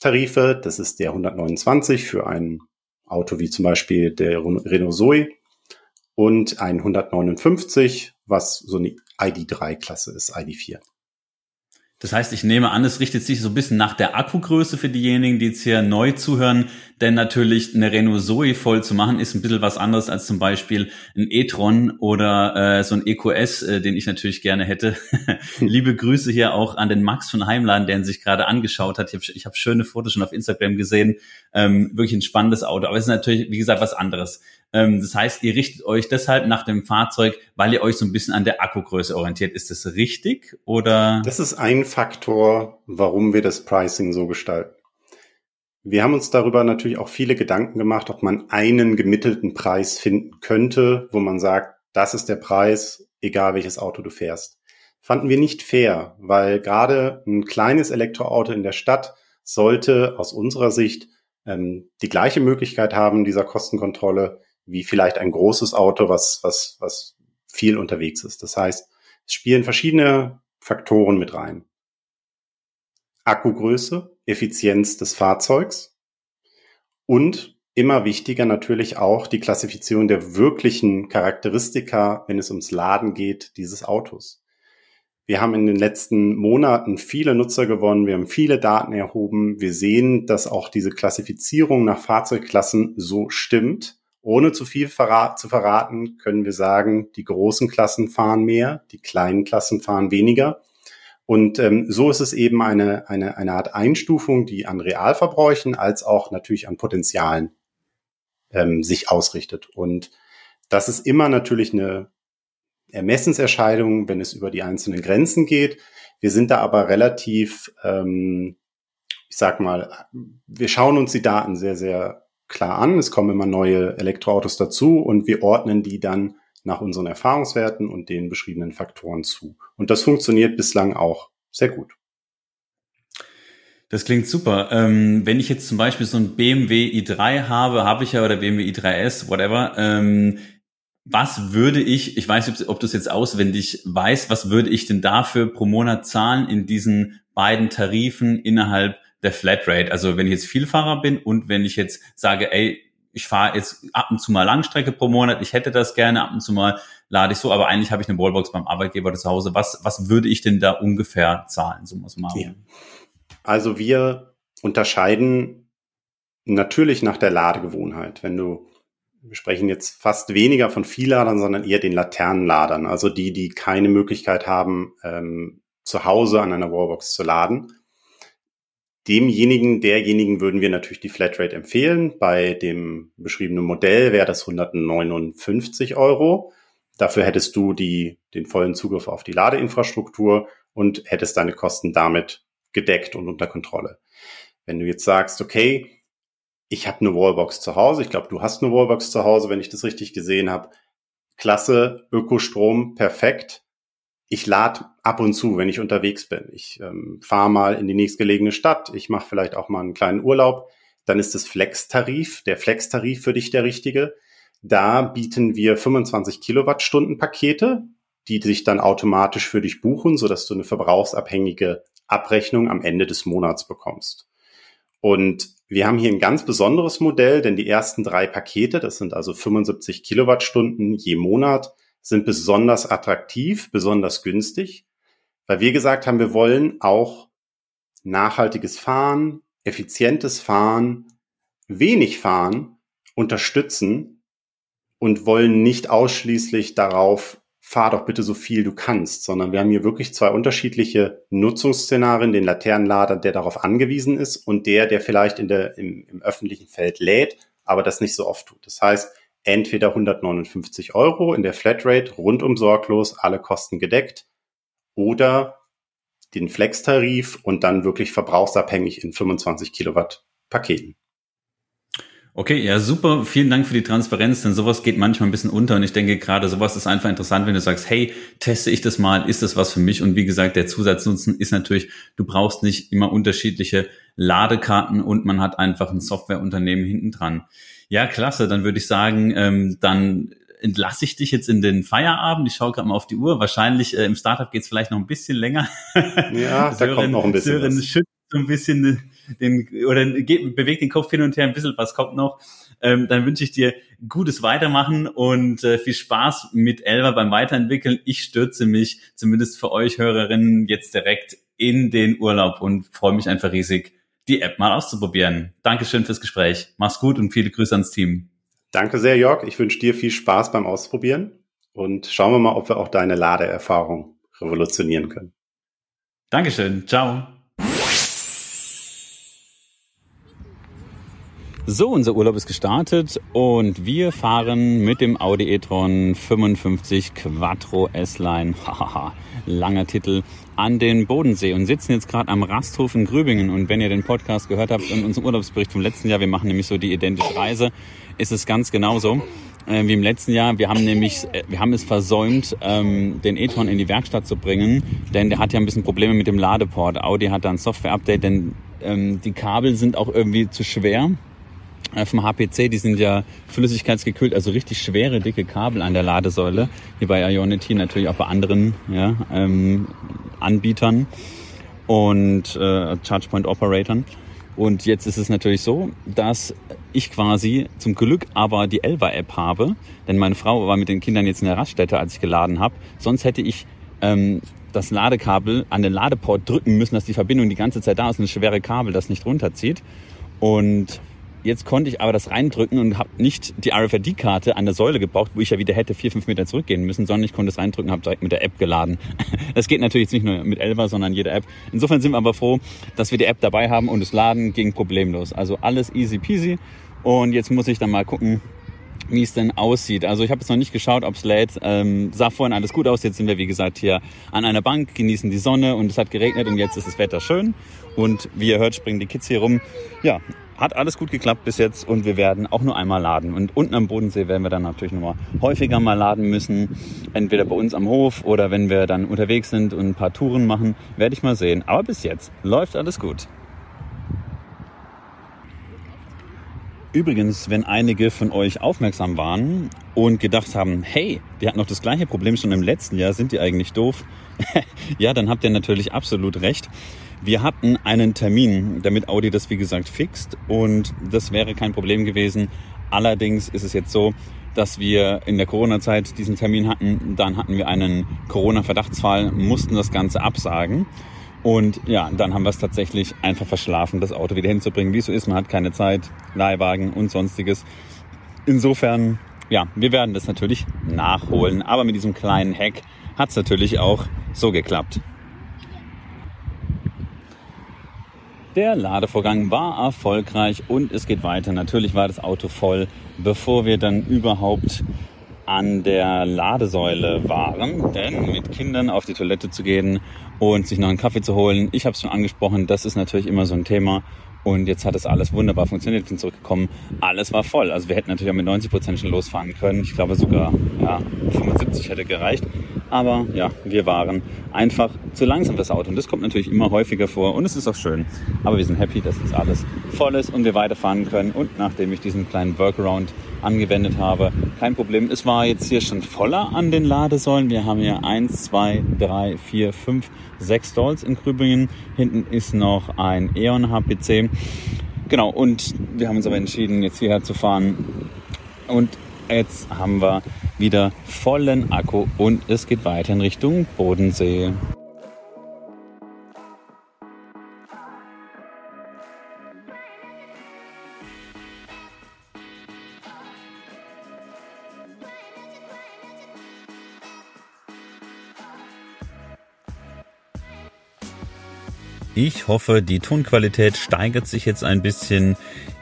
Tarife. Das ist der 129 für ein Auto wie zum Beispiel der Renault Zoe und ein 159, was so eine ID3-Klasse ist, ID4. Das heißt, ich nehme an, es richtet sich so ein bisschen nach der Akkugröße für diejenigen, die jetzt hier neu zuhören, denn natürlich eine Renault Zoe voll zu machen, ist ein bisschen was anderes als zum Beispiel ein e-tron oder äh, so ein EQS, äh, den ich natürlich gerne hätte. Liebe Grüße hier auch an den Max von Heimladen, der sich gerade angeschaut hat. Ich habe ich hab schöne Fotos schon auf Instagram gesehen. Ähm, wirklich ein spannendes Auto, aber es ist natürlich, wie gesagt, was anderes. Ähm, das heißt, ihr richtet euch deshalb nach dem Fahrzeug, weil ihr euch so ein bisschen an der Akkugröße orientiert. Ist das richtig oder? Das ist ein Faktor, warum wir das Pricing so gestalten. Wir haben uns darüber natürlich auch viele Gedanken gemacht, ob man einen gemittelten Preis finden könnte, wo man sagt, das ist der Preis, egal welches Auto du fährst. Fanden wir nicht fair, weil gerade ein kleines Elektroauto in der Stadt sollte aus unserer Sicht ähm, die gleiche Möglichkeit haben dieser Kostenkontrolle wie vielleicht ein großes Auto, was, was, was viel unterwegs ist. Das heißt, es spielen verschiedene Faktoren mit rein. Akkugröße, Effizienz des Fahrzeugs und immer wichtiger natürlich auch die Klassifizierung der wirklichen Charakteristika, wenn es ums Laden geht, dieses Autos. Wir haben in den letzten Monaten viele Nutzer gewonnen, wir haben viele Daten erhoben. Wir sehen, dass auch diese Klassifizierung nach Fahrzeugklassen so stimmt. Ohne zu viel verrat zu verraten, können wir sagen, die großen Klassen fahren mehr, die kleinen Klassen fahren weniger. Und ähm, so ist es eben eine, eine, eine Art Einstufung, die an Realverbräuchen als auch natürlich an Potenzialen ähm, sich ausrichtet. Und das ist immer natürlich eine Ermessenserscheidung, wenn es über die einzelnen Grenzen geht. Wir sind da aber relativ, ähm, ich sag mal, wir schauen uns die Daten sehr, sehr klar an. Es kommen immer neue Elektroautos dazu und wir ordnen die dann nach unseren Erfahrungswerten und den beschriebenen Faktoren zu. Und das funktioniert bislang auch sehr gut. Das klingt super. Ähm, wenn ich jetzt zum Beispiel so ein BMW i3 habe, habe ich ja, oder BMW i3S, whatever, ähm, was würde ich, ich weiß nicht, ob du es jetzt auswendig weißt, was würde ich denn dafür pro Monat zahlen in diesen beiden Tarifen innerhalb der Flatrate. Also wenn ich jetzt Vielfahrer bin und wenn ich jetzt sage, ey, ich fahre jetzt ab und zu mal Langstrecke pro Monat, ich hätte das gerne, ab und zu mal lade ich so, aber eigentlich habe ich eine Wallbox beim Arbeitgeber zu Hause. Was, was würde ich denn da ungefähr zahlen, so muss man okay. Also wir unterscheiden natürlich nach der Ladegewohnheit. Wenn du, wir sprechen jetzt fast weniger von Vielladern, sondern eher den Laternenladern, also die, die keine Möglichkeit haben, ähm, zu Hause an einer Wallbox zu laden. Demjenigen, derjenigen würden wir natürlich die Flatrate empfehlen. Bei dem beschriebenen Modell wäre das 159 Euro. Dafür hättest du die, den vollen Zugriff auf die Ladeinfrastruktur und hättest deine Kosten damit gedeckt und unter Kontrolle. Wenn du jetzt sagst, okay, ich habe eine Wallbox zu Hause, ich glaube, du hast eine Wallbox zu Hause, wenn ich das richtig gesehen habe. Klasse, Ökostrom, perfekt. Ich lade ab und zu, wenn ich unterwegs bin. Ich ähm, fahre mal in die nächstgelegene Stadt, ich mache vielleicht auch mal einen kleinen Urlaub. Dann ist das Flex-Tarif, der Flex-Tarif für dich der richtige. Da bieten wir 25 Kilowattstunden Pakete, die sich dann automatisch für dich buchen, sodass du eine verbrauchsabhängige Abrechnung am Ende des Monats bekommst. Und wir haben hier ein ganz besonderes Modell, denn die ersten drei Pakete, das sind also 75 Kilowattstunden je Monat, sind besonders attraktiv, besonders günstig, weil wir gesagt haben, wir wollen auch nachhaltiges Fahren, effizientes Fahren, wenig Fahren unterstützen und wollen nicht ausschließlich darauf fahr doch bitte so viel du kannst, sondern wir haben hier wirklich zwei unterschiedliche Nutzungsszenarien, den Laternenlader, der darauf angewiesen ist und der, der vielleicht in der, im, im öffentlichen Feld lädt, aber das nicht so oft tut. Das heißt, entweder 159 Euro in der Flatrate, rundum sorglos, alle Kosten gedeckt, oder den Flex-Tarif und dann wirklich verbrauchsabhängig in 25 Kilowatt Paketen. Okay, ja, super. Vielen Dank für die Transparenz, denn sowas geht manchmal ein bisschen unter und ich denke gerade, sowas ist einfach interessant, wenn du sagst, hey, teste ich das mal, ist das was für mich? Und wie gesagt, der Zusatznutzen ist natürlich, du brauchst nicht immer unterschiedliche Ladekarten und man hat einfach ein Softwareunternehmen hinten dran. Ja, klasse, dann würde ich sagen, ähm, dann entlasse ich dich jetzt in den Feierabend. Ich schaue gerade mal auf die Uhr. Wahrscheinlich äh, im Startup geht es vielleicht noch ein bisschen länger. Ja, da kommt noch ein bisschen Sören was. schützt so ein bisschen den, oder geht, bewegt den Kopf hin und her ein bisschen, was kommt noch. Ähm, dann wünsche ich dir gutes Weitermachen und äh, viel Spaß mit Elva beim Weiterentwickeln. Ich stürze mich zumindest für euch Hörerinnen jetzt direkt in den Urlaub und freue mich einfach riesig, die App mal auszuprobieren. Dankeschön fürs Gespräch. Mach's gut und viele Grüße ans Team. Danke sehr, Jörg. Ich wünsche dir viel Spaß beim Ausprobieren und schauen wir mal, ob wir auch deine Ladeerfahrung revolutionieren können. Dankeschön. Ciao. So, unser Urlaub ist gestartet und wir fahren mit dem Audi e-tron 55 Quattro S-Line, hahaha, langer Titel, an den Bodensee und sitzen jetzt gerade am Rasthof in Grübingen. Und wenn ihr den Podcast gehört habt in unserem Urlaubsbericht vom letzten Jahr, wir machen nämlich so die identische Reise, ist es ganz genauso äh, wie im letzten Jahr. Wir haben nämlich, äh, wir haben es versäumt, ähm, den e-tron in die Werkstatt zu bringen, denn der hat ja ein bisschen Probleme mit dem Ladeport. Audi hat da ein Software-Update, denn ähm, die Kabel sind auch irgendwie zu schwer vom HPC, die sind ja flüssigkeitsgekühlt, also richtig schwere, dicke Kabel an der Ladesäule, wie bei Ionity, natürlich auch bei anderen ja, ähm, Anbietern und äh, ChargePoint-Operatoren. Und jetzt ist es natürlich so, dass ich quasi zum Glück aber die Elva-App habe, denn meine Frau war mit den Kindern jetzt in der Raststätte, als ich geladen habe. Sonst hätte ich ähm, das Ladekabel an den Ladeport drücken müssen, dass die Verbindung die ganze Zeit da ist, ein schwere Kabel das nicht runterzieht. Und Jetzt konnte ich aber das reindrücken und habe nicht die RFID-Karte an der Säule gebraucht, wo ich ja wieder hätte vier, fünf Meter zurückgehen müssen, sondern ich konnte es reindrücken habe direkt mit der App geladen. Das geht natürlich jetzt nicht nur mit Elva, sondern jede App. Insofern sind wir aber froh, dass wir die App dabei haben und das Laden ging problemlos. Also alles easy peasy. Und jetzt muss ich dann mal gucken, wie es denn aussieht. Also ich habe jetzt noch nicht geschaut, ob es lädt. Ähm, sah vorhin alles gut aus. Jetzt sind wir, wie gesagt, hier an einer Bank, genießen die Sonne und es hat geregnet und jetzt ist das Wetter schön. Und wie ihr hört, springen die Kids hier rum. Ja, hat alles gut geklappt bis jetzt und wir werden auch nur einmal laden. Und unten am Bodensee werden wir dann natürlich nochmal häufiger mal laden müssen. Entweder bei uns am Hof oder wenn wir dann unterwegs sind und ein paar Touren machen, werde ich mal sehen. Aber bis jetzt läuft alles gut. Übrigens, wenn einige von euch aufmerksam waren und gedacht haben, hey, die hatten noch das gleiche Problem schon im letzten Jahr, sind die eigentlich doof? ja, dann habt ihr natürlich absolut recht. Wir hatten einen Termin, damit Audi das wie gesagt fixt und das wäre kein Problem gewesen. Allerdings ist es jetzt so, dass wir in der Corona-Zeit diesen Termin hatten. Dann hatten wir einen Corona-Verdachtsfall, mussten das Ganze absagen. Und ja, dann haben wir es tatsächlich einfach verschlafen, das Auto wieder hinzubringen. Wie es so ist, man hat keine Zeit, Leihwagen und sonstiges. Insofern, ja, wir werden das natürlich nachholen. Aber mit diesem kleinen Hack hat es natürlich auch so geklappt. Der Ladevorgang war erfolgreich und es geht weiter. Natürlich war das Auto voll, bevor wir dann überhaupt an der Ladesäule waren, denn mit Kindern auf die Toilette zu gehen und sich noch einen Kaffee zu holen, ich habe es schon angesprochen, das ist natürlich immer so ein Thema und jetzt hat es alles wunderbar funktioniert, wir sind zurückgekommen. Alles war voll. Also wir hätten natürlich auch mit 90 Prozent schon losfahren können. Ich glaube sogar, ja, 75 hätte gereicht. Aber ja, wir waren einfach zu langsam das Auto. Und das kommt natürlich immer häufiger vor. Und es ist auch schön. Aber wir sind happy, dass jetzt alles voll ist und wir weiterfahren können. Und nachdem ich diesen kleinen Workaround angewendet habe, kein Problem. Es war jetzt hier schon voller an den Ladesäulen. Wir haben hier eins, zwei, drei, vier, fünf, sechs Stalls in Grübingen. Hinten ist noch ein E.ON HPC. Genau, und wir haben uns aber entschieden, jetzt hierher zu fahren. Und jetzt haben wir wieder vollen Akku und es geht weiter in Richtung Bodensee. Ich hoffe, die Tonqualität steigert sich jetzt ein bisschen.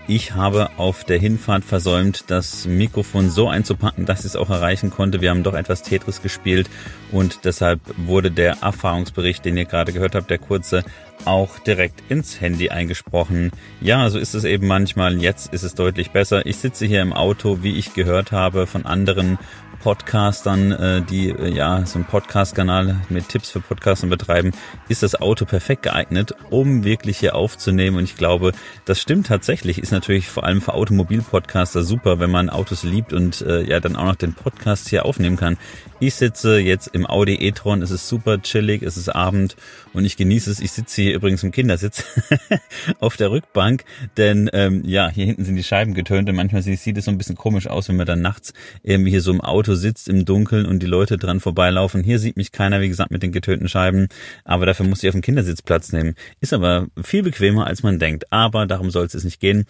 Ich habe auf der Hinfahrt versäumt, das Mikrofon so einzupacken, dass ich es auch erreichen konnte. Wir haben doch etwas Tetris gespielt und deshalb wurde der Erfahrungsbericht, den ihr gerade gehört habt, der kurze, auch direkt ins Handy eingesprochen. Ja, so ist es eben manchmal. Jetzt ist es deutlich besser. Ich sitze hier im Auto, wie ich gehört habe von anderen Podcastern, äh, die äh, ja so einen Podcast-Kanal mit Tipps für Podcasten betreiben, ist das Auto perfekt geeignet, um wirklich hier aufzunehmen. Und ich glaube, das stimmt tatsächlich. Ist natürlich vor allem für Automobil-Podcaster super, wenn man Autos liebt und äh, ja dann auch noch den Podcast hier aufnehmen kann. Ich sitze jetzt im Audi e-tron, es ist super chillig, es ist Abend und ich genieße es. Ich sitze hier übrigens im Kindersitz auf der Rückbank, denn ähm, ja, hier hinten sind die Scheiben getönt und manchmal sieht es so ein bisschen komisch aus, wenn man dann nachts irgendwie hier so im Auto sitzt im Dunkeln und die Leute dran vorbeilaufen. Hier sieht mich keiner, wie gesagt, mit den getönten Scheiben, aber dafür muss ich auf dem Kindersitz Platz nehmen. Ist aber viel bequemer, als man denkt, aber darum soll es nicht gehen.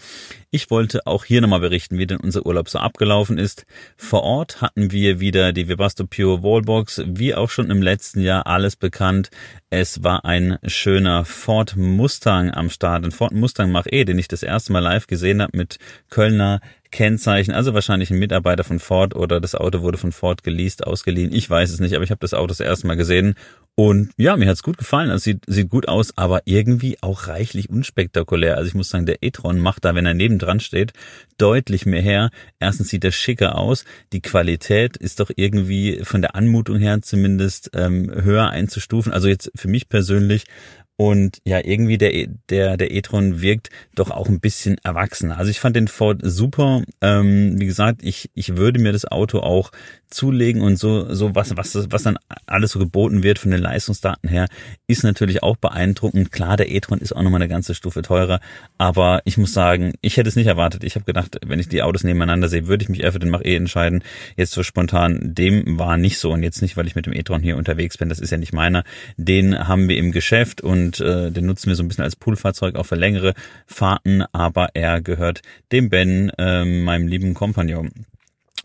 Ich wollte auch hier nochmal berichten, wie denn unser Urlaub so abgelaufen ist. Vor Ort hatten wir wieder die Webasto Pure Wallbox, wie auch schon im letzten Jahr alles bekannt. Es war ein schöner Ford Mustang am Start, ein Ford Mustang Mach-E, den ich das erste Mal live gesehen habe mit Kölner Kennzeichen, also wahrscheinlich ein Mitarbeiter von Ford oder das Auto wurde von Ford geleast, ausgeliehen. Ich weiß es nicht, aber ich habe das Auto das erste Mal gesehen und ja, mir hat's gut gefallen. Also sieht, sieht gut aus, aber irgendwie auch reichlich unspektakulär. Also ich muss sagen, der e-tron macht da, wenn er nebendran steht, deutlich mehr her. Erstens sieht er schicker aus. Die Qualität ist doch irgendwie von der Anmutung her zumindest ähm, höher einzustufen. Also jetzt für mich persönlich und ja, irgendwie der, e, der, der e-tron wirkt doch auch ein bisschen erwachsener. Also ich fand den Ford super. Ähm, wie gesagt, ich, ich würde mir das Auto auch zulegen und so, so was, was, was dann alles so geboten wird von den Leistungsdaten her, ist natürlich auch beeindruckend. Klar, der e-tron ist auch nochmal eine ganze Stufe teurer, aber ich muss sagen, ich hätte es nicht erwartet. Ich habe gedacht, wenn ich die Autos nebeneinander sehe, würde ich mich eher für den Mach-E entscheiden. Jetzt so spontan, dem war nicht so und jetzt nicht, weil ich mit dem e-tron hier unterwegs bin, das ist ja nicht meiner. Den haben wir im Geschäft und äh, den nutzen wir so ein bisschen als Poolfahrzeug auch für längere Fahrten, aber er gehört dem Ben, äh, meinem lieben Kompagnon.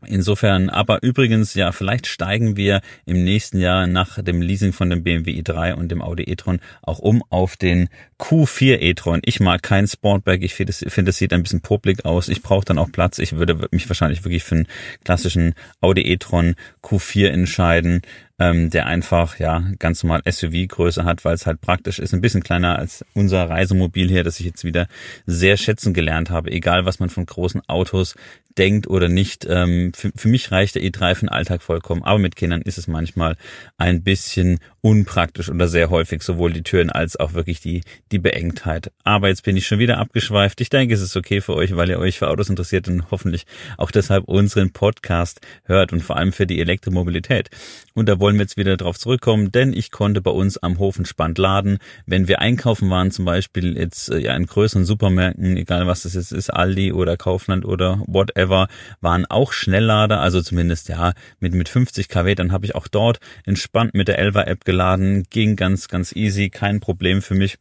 Insofern, aber übrigens, ja, vielleicht steigen wir im nächsten Jahr nach dem Leasing von dem BMW i3 und dem Audi e-tron auch um auf den Q4 e-tron. Ich mag kein Sportback. Ich finde, es find, sieht ein bisschen popelig aus. Ich brauche dann auch Platz. Ich würde mich wahrscheinlich wirklich für einen klassischen Audi e-tron Q4 entscheiden ähm, der einfach ja ganz normal SUV-Größe hat, weil es halt praktisch ist. Ein bisschen kleiner als unser Reisemobil hier, das ich jetzt wieder sehr schätzen gelernt habe. Egal, was man von großen Autos denkt oder nicht. Ähm, für, für mich reicht der e3 für den Alltag vollkommen, aber mit Kindern ist es manchmal ein bisschen unpraktisch oder sehr häufig, sowohl die Türen als auch wirklich die, die Beengtheit. Aber jetzt bin ich schon wieder abgeschweift. Ich denke, es ist okay für euch, weil ihr euch für Autos interessiert und hoffentlich auch deshalb unseren Podcast hört und vor allem für die Elektromobilität. Und da wollen wir jetzt wieder drauf zurückkommen, denn ich konnte bei uns am Hof entspannt laden. Wenn wir einkaufen waren, zum Beispiel jetzt äh, ja in größeren Supermärkten, egal was das jetzt ist, Aldi oder Kaufland oder whatever, waren auch Schnelllader, also zumindest ja mit mit 50 kW. Dann habe ich auch dort entspannt mit der Elva App geladen, ging ganz ganz easy, kein Problem für mich.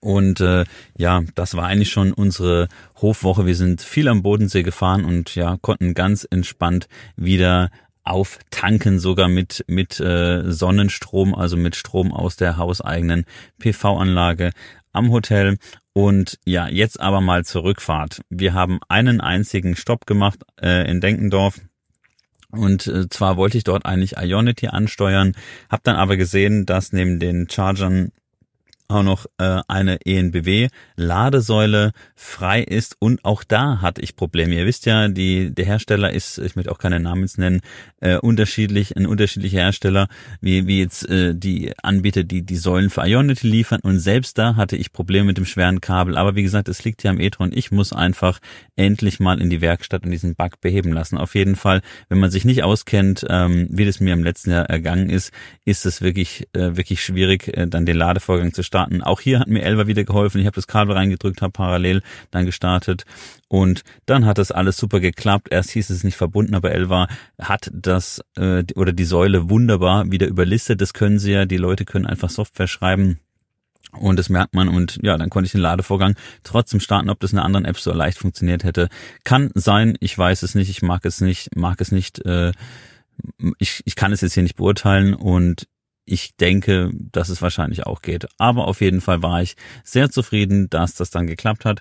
Und äh, ja, das war eigentlich schon unsere Hofwoche. Wir sind viel am Bodensee gefahren und ja, konnten ganz entspannt wieder auftanken, sogar mit, mit äh, Sonnenstrom, also mit Strom aus der hauseigenen PV-Anlage am Hotel. Und ja, jetzt aber mal zur Rückfahrt. Wir haben einen einzigen Stopp gemacht äh, in Denkendorf. Und äh, zwar wollte ich dort eigentlich Ionity ansteuern, habe dann aber gesehen, dass neben den Chargern auch noch äh, eine ENBW-Ladesäule frei ist und auch da hatte ich Probleme. Ihr wisst ja, die, der Hersteller ist, ich möchte auch keine Namen nennen, äh, unterschiedlich, ein unterschiedlicher Hersteller, wie, wie jetzt äh, die Anbieter, die die Säulen für Ionity liefern und selbst da hatte ich Probleme mit dem schweren Kabel. Aber wie gesagt, es liegt ja am e-tron. Ich muss einfach endlich mal in die Werkstatt und diesen Bug beheben lassen. Auf jeden Fall, wenn man sich nicht auskennt, ähm, wie das mir im letzten Jahr ergangen ist, ist es wirklich, äh, wirklich schwierig, äh, dann den Ladevorgang zu starten starten. Auch hier hat mir Elva wieder geholfen. Ich habe das Kabel reingedrückt, habe parallel dann gestartet und dann hat das alles super geklappt. Erst hieß es nicht verbunden, aber Elva hat das äh, oder die Säule wunderbar wieder überlistet. Das können sie ja. Die Leute können einfach Software schreiben. Und das merkt man und ja, dann konnte ich den Ladevorgang trotzdem starten, ob das in einer anderen App so leicht funktioniert hätte. Kann sein, ich weiß es nicht, ich mag es nicht, mag es nicht, äh, ich, ich kann es jetzt hier nicht beurteilen und ich denke, dass es wahrscheinlich auch geht. Aber auf jeden Fall war ich sehr zufrieden, dass das dann geklappt hat.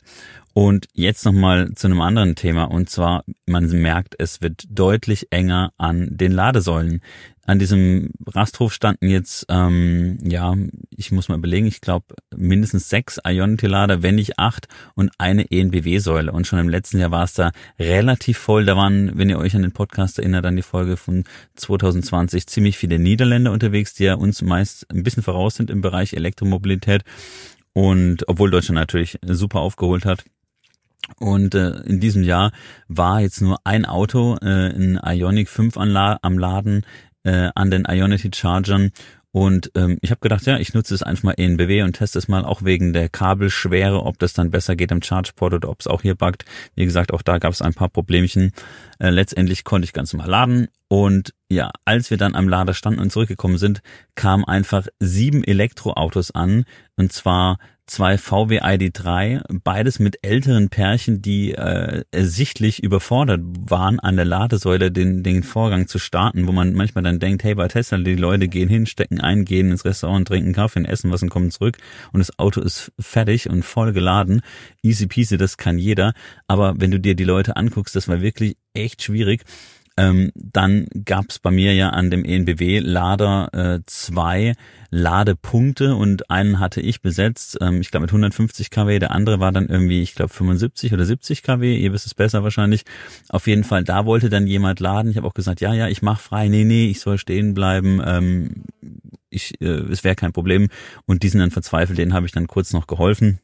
Und jetzt nochmal zu einem anderen Thema. Und zwar, man merkt, es wird deutlich enger an den Ladesäulen. An diesem Rasthof standen jetzt, ähm, ja, ich muss mal überlegen, ich glaube mindestens sechs Ionity-Lader, wenn nicht acht und eine ENBW-Säule. Und schon im letzten Jahr war es da relativ voll. Da waren, wenn ihr euch an den Podcast erinnert, an die Folge von 2020, ziemlich viele Niederländer unterwegs, die ja uns meist ein bisschen voraus sind im Bereich Elektromobilität. Und obwohl Deutschland natürlich super aufgeholt hat. Und äh, in diesem Jahr war jetzt nur ein Auto, äh, ein Ionic 5 anla am Laden äh, an den Ionity Chargern. Und ähm, ich habe gedacht, ja, ich nutze es einfach mal ENBW und teste es mal auch wegen der Kabelschwere, ob das dann besser geht am Chargeport oder ob es auch hier buggt. Wie gesagt, auch da gab es ein paar Problemchen. Äh, letztendlich konnte ich ganz normal laden. Und ja, als wir dann am Lader standen und zurückgekommen sind, kamen einfach sieben Elektroautos an. Und zwar zwei VW ID3, beides mit älteren Pärchen, die äh, sichtlich überfordert waren, an der Ladesäule den, den Vorgang zu starten, wo man manchmal dann denkt, hey, bei Tesla, die Leute gehen hin, stecken ein, gehen ins Restaurant, trinken Kaffee, essen was und kommen zurück und das Auto ist fertig und voll geladen. Easy peasy, das kann jeder. Aber wenn du dir die Leute anguckst, das war wirklich echt schwierig. Ähm, dann gab's bei mir ja an dem ENBW-Lader äh, zwei Ladepunkte und einen hatte ich besetzt, ähm, ich glaube mit 150 kW, der andere war dann irgendwie, ich glaube 75 oder 70 kW, ihr wisst es besser wahrscheinlich. Auf jeden Fall, da wollte dann jemand laden. Ich habe auch gesagt, ja, ja, ich mach frei, nee, nee, ich soll stehen bleiben. Ähm, ich, äh, es wäre kein Problem. Und die sind dann verzweifelt, denen habe ich dann kurz noch geholfen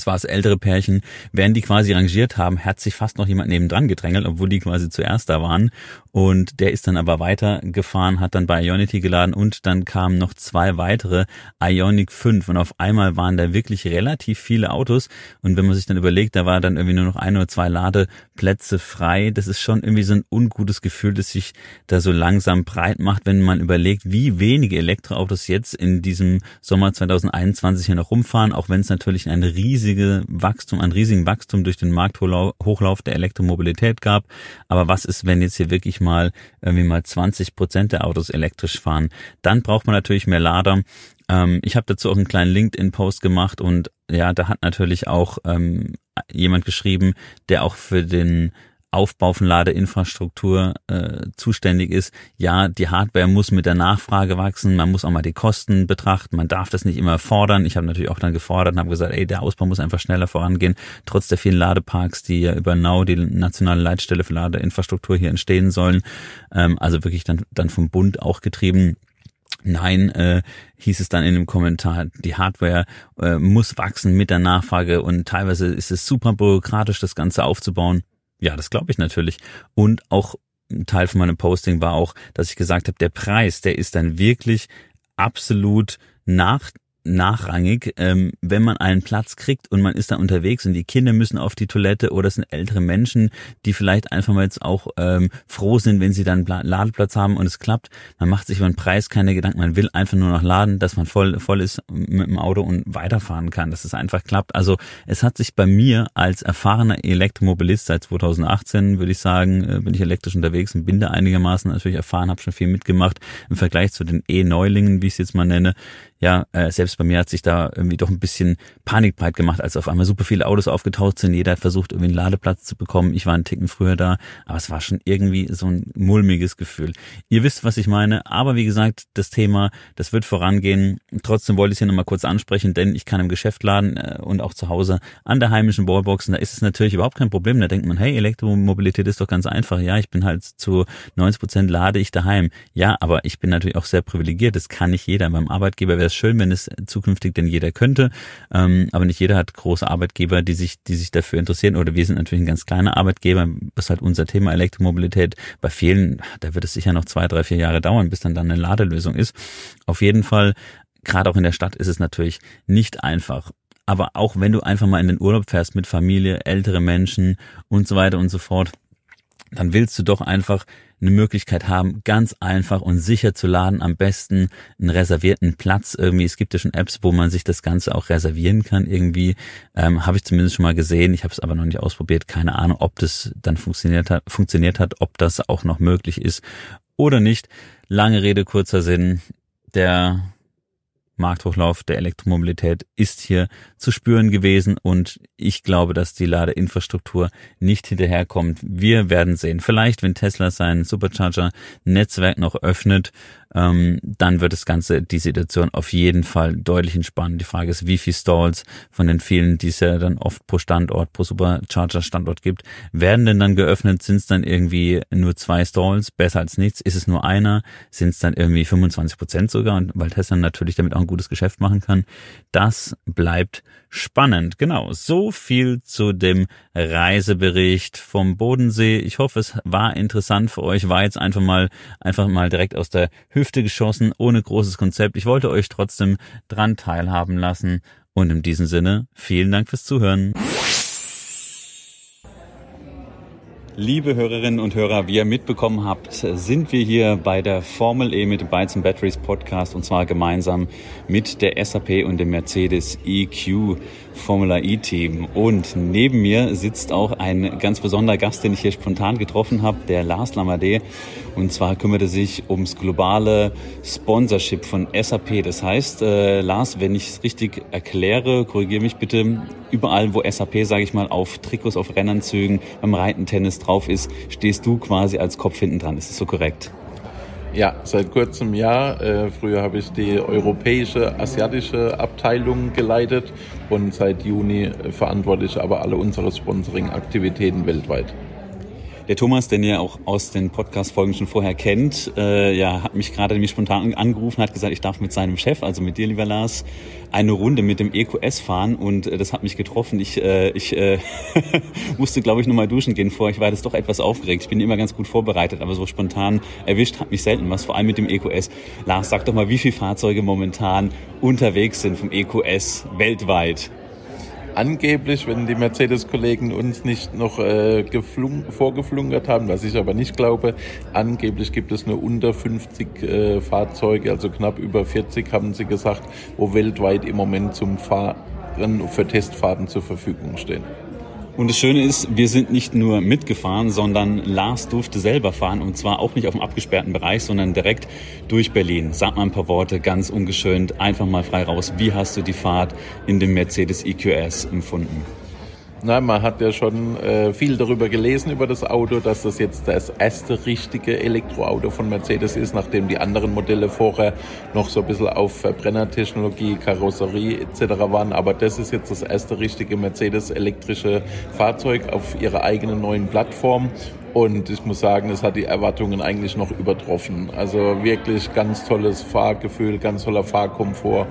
es war das ältere Pärchen, während die quasi rangiert haben, hat sich fast noch jemand nebendran gedrängelt, obwohl die quasi zuerst da waren. Und der ist dann aber weitergefahren, hat dann bei Ionity geladen und dann kamen noch zwei weitere Ionic 5 und auf einmal waren da wirklich relativ viele Autos. Und wenn man sich dann überlegt, da war dann irgendwie nur noch ein oder zwei Ladeplätze frei, das ist schon irgendwie so ein ungutes Gefühl, das sich da so langsam breit macht, wenn man überlegt, wie wenige Elektroautos jetzt in diesem Sommer 2021 hier noch rumfahren, auch wenn es natürlich ein riesiges riesige Wachstum, einen riesigen Wachstum durch den Markthochlauf der Elektromobilität gab. Aber was ist, wenn jetzt hier wirklich mal irgendwie mal 20 Prozent der Autos elektrisch fahren? Dann braucht man natürlich mehr Lader. Ähm, ich habe dazu auch einen kleinen LinkedIn-Post gemacht und ja, da hat natürlich auch ähm, jemand geschrieben, der auch für den Aufbau von Ladeinfrastruktur äh, zuständig ist. Ja, die Hardware muss mit der Nachfrage wachsen, man muss auch mal die Kosten betrachten, man darf das nicht immer fordern. Ich habe natürlich auch dann gefordert und habe gesagt, ey, der Ausbau muss einfach schneller vorangehen, trotz der vielen Ladeparks, die ja über Now, die nationale Leitstelle für Ladeinfrastruktur hier entstehen sollen. Ähm, also wirklich dann, dann vom Bund auch getrieben. Nein, äh, hieß es dann in dem Kommentar, die Hardware äh, muss wachsen mit der Nachfrage und teilweise ist es super bürokratisch, das Ganze aufzubauen. Ja, das glaube ich natürlich. Und auch Teil von meinem Posting war auch, dass ich gesagt habe, der Preis, der ist dann wirklich absolut nach nachrangig, ähm, wenn man einen Platz kriegt und man ist da unterwegs und die Kinder müssen auf die Toilette oder es sind ältere Menschen, die vielleicht einfach mal jetzt auch ähm, froh sind, wenn sie dann einen Ladeplatz haben und es klappt. Man macht sich über den Preis keine Gedanken, man will einfach nur noch laden, dass man voll, voll ist mit dem Auto und weiterfahren kann, dass es einfach klappt. Also es hat sich bei mir als erfahrener Elektromobilist seit 2018, würde ich sagen, äh, bin ich elektrisch unterwegs und bin da einigermaßen natürlich erfahren, habe schon viel mitgemacht im Vergleich zu den E-Neulingen, wie ich es jetzt mal nenne, ja, äh, selbst bei mir hat sich da irgendwie doch ein bisschen Panik breit gemacht, als auf einmal super viele Autos aufgetaucht sind. Jeder hat versucht, irgendwie einen Ladeplatz zu bekommen. Ich war einen Ticken früher da, aber es war schon irgendwie so ein mulmiges Gefühl. Ihr wisst, was ich meine, aber wie gesagt, das Thema, das wird vorangehen. Trotzdem wollte ich es hier nochmal kurz ansprechen, denn ich kann im Geschäft laden äh, und auch zu Hause an der heimischen Wallbox da ist es natürlich überhaupt kein Problem. Da denkt man, hey, Elektromobilität ist doch ganz einfach. Ja, ich bin halt zu 90 Prozent lade ich daheim. Ja, aber ich bin natürlich auch sehr privilegiert. Das kann nicht jeder. Beim Arbeitgeber wäre es schön, wenn es zukünftig denn jeder könnte. Ähm, aber nicht jeder hat große Arbeitgeber, die sich, die sich dafür interessieren. Oder wir sind natürlich ein ganz kleiner Arbeitgeber. Das ist halt unser Thema Elektromobilität. Bei vielen, da wird es sicher noch zwei, drei, vier Jahre dauern, bis dann dann eine Ladelösung ist. Auf jeden Fall, gerade auch in der Stadt ist es natürlich nicht einfach. Aber auch wenn du einfach mal in den Urlaub fährst mit Familie, ältere Menschen und so weiter und so fort, dann willst du doch einfach eine Möglichkeit haben, ganz einfach und sicher zu laden, am besten einen reservierten Platz irgendwie. Es gibt ja schon Apps, wo man sich das Ganze auch reservieren kann irgendwie. Ähm, habe ich zumindest schon mal gesehen. Ich habe es aber noch nicht ausprobiert. Keine Ahnung, ob das dann funktioniert hat, funktioniert hat, ob das auch noch möglich ist oder nicht. Lange Rede, kurzer Sinn. Der Markthochlauf der Elektromobilität ist hier zu spüren gewesen und ich glaube, dass die Ladeinfrastruktur nicht hinterherkommt. Wir werden sehen. Vielleicht, wenn Tesla sein Supercharger-Netzwerk noch öffnet, ähm, dann wird das Ganze die Situation auf jeden Fall deutlich entspannen. Die Frage ist, wie viel Stalls von den vielen, die es ja dann oft pro Standort, pro Supercharger-Standort gibt, werden denn dann geöffnet? Sind es dann irgendwie nur zwei Stalls? Besser als nichts? Ist es nur einer? Sind es dann irgendwie 25 Prozent sogar? Und weil Tesla natürlich damit auch ein gutes Geschäft machen kann. Das bleibt spannend. Genau, so viel zu dem Reisebericht vom Bodensee. Ich hoffe, es war interessant für euch. War jetzt einfach mal, einfach mal direkt aus der Hüfte geschossen, ohne großes Konzept. Ich wollte euch trotzdem dran teilhaben lassen. Und in diesem Sinne, vielen Dank fürs Zuhören. Liebe Hörerinnen und Hörer, wie ihr mitbekommen habt, sind wir hier bei der Formel E mit Bytes and Batteries Podcast und zwar gemeinsam mit der SAP und dem Mercedes EQ Formula E-Team. Und neben mir sitzt auch ein ganz besonderer Gast, den ich hier spontan getroffen habe, der Lars Lamadé. Und zwar kümmert er sich ums globale Sponsorship von SAP. Das heißt, äh, Lars, wenn ich es richtig erkläre, korrigiere mich bitte, überall, wo SAP, sage ich mal, auf Trikots, auf Rennanzügen, beim Reiten, Tennis drauf ist, stehst du quasi als Kopf hinten dran. Ist das so korrekt? Ja, seit kurzem Jahr. Äh, früher habe ich die europäische, asiatische Abteilung geleitet und seit Juni verantworte ich aber alle unsere Sponsoring-Aktivitäten weltweit. Der Thomas, den ihr auch aus den Podcast-Folgen schon vorher kennt, äh, ja, hat mich gerade nämlich spontan angerufen, hat gesagt, ich darf mit seinem Chef, also mit dir, lieber Lars, eine Runde mit dem EQS fahren und äh, das hat mich getroffen. Ich, äh, ich äh, musste, glaube ich, nochmal duschen gehen vor. Ich war jetzt doch etwas aufgeregt. Ich bin immer ganz gut vorbereitet, aber so spontan erwischt hat mich selten was, vor allem mit dem EQS. Lars, sag doch mal, wie viele Fahrzeuge momentan unterwegs sind vom EQS weltweit? Angeblich, wenn die Mercedes-Kollegen uns nicht noch äh, vorgeflunkert haben, was ich aber nicht glaube, angeblich gibt es nur unter 50 äh, Fahrzeuge, also knapp über 40 haben sie gesagt, wo weltweit im Moment zum Fahren für Testfahrten zur Verfügung stehen. Und das Schöne ist, wir sind nicht nur mitgefahren, sondern Lars durfte selber fahren und zwar auch nicht auf dem abgesperrten Bereich, sondern direkt durch Berlin. Sag mal ein paar Worte, ganz ungeschönt, einfach mal frei raus. Wie hast du die Fahrt in dem Mercedes EQS empfunden? Na, man hat ja schon äh, viel darüber gelesen, über das Auto, dass das jetzt das erste richtige Elektroauto von Mercedes ist, nachdem die anderen Modelle vorher noch so ein bisschen auf Verbrennertechnologie, Karosserie etc. waren. Aber das ist jetzt das erste richtige Mercedes elektrische Fahrzeug auf ihrer eigenen neuen Plattform. Und ich muss sagen, es hat die Erwartungen eigentlich noch übertroffen. Also wirklich ganz tolles Fahrgefühl, ganz toller Fahrkomfort,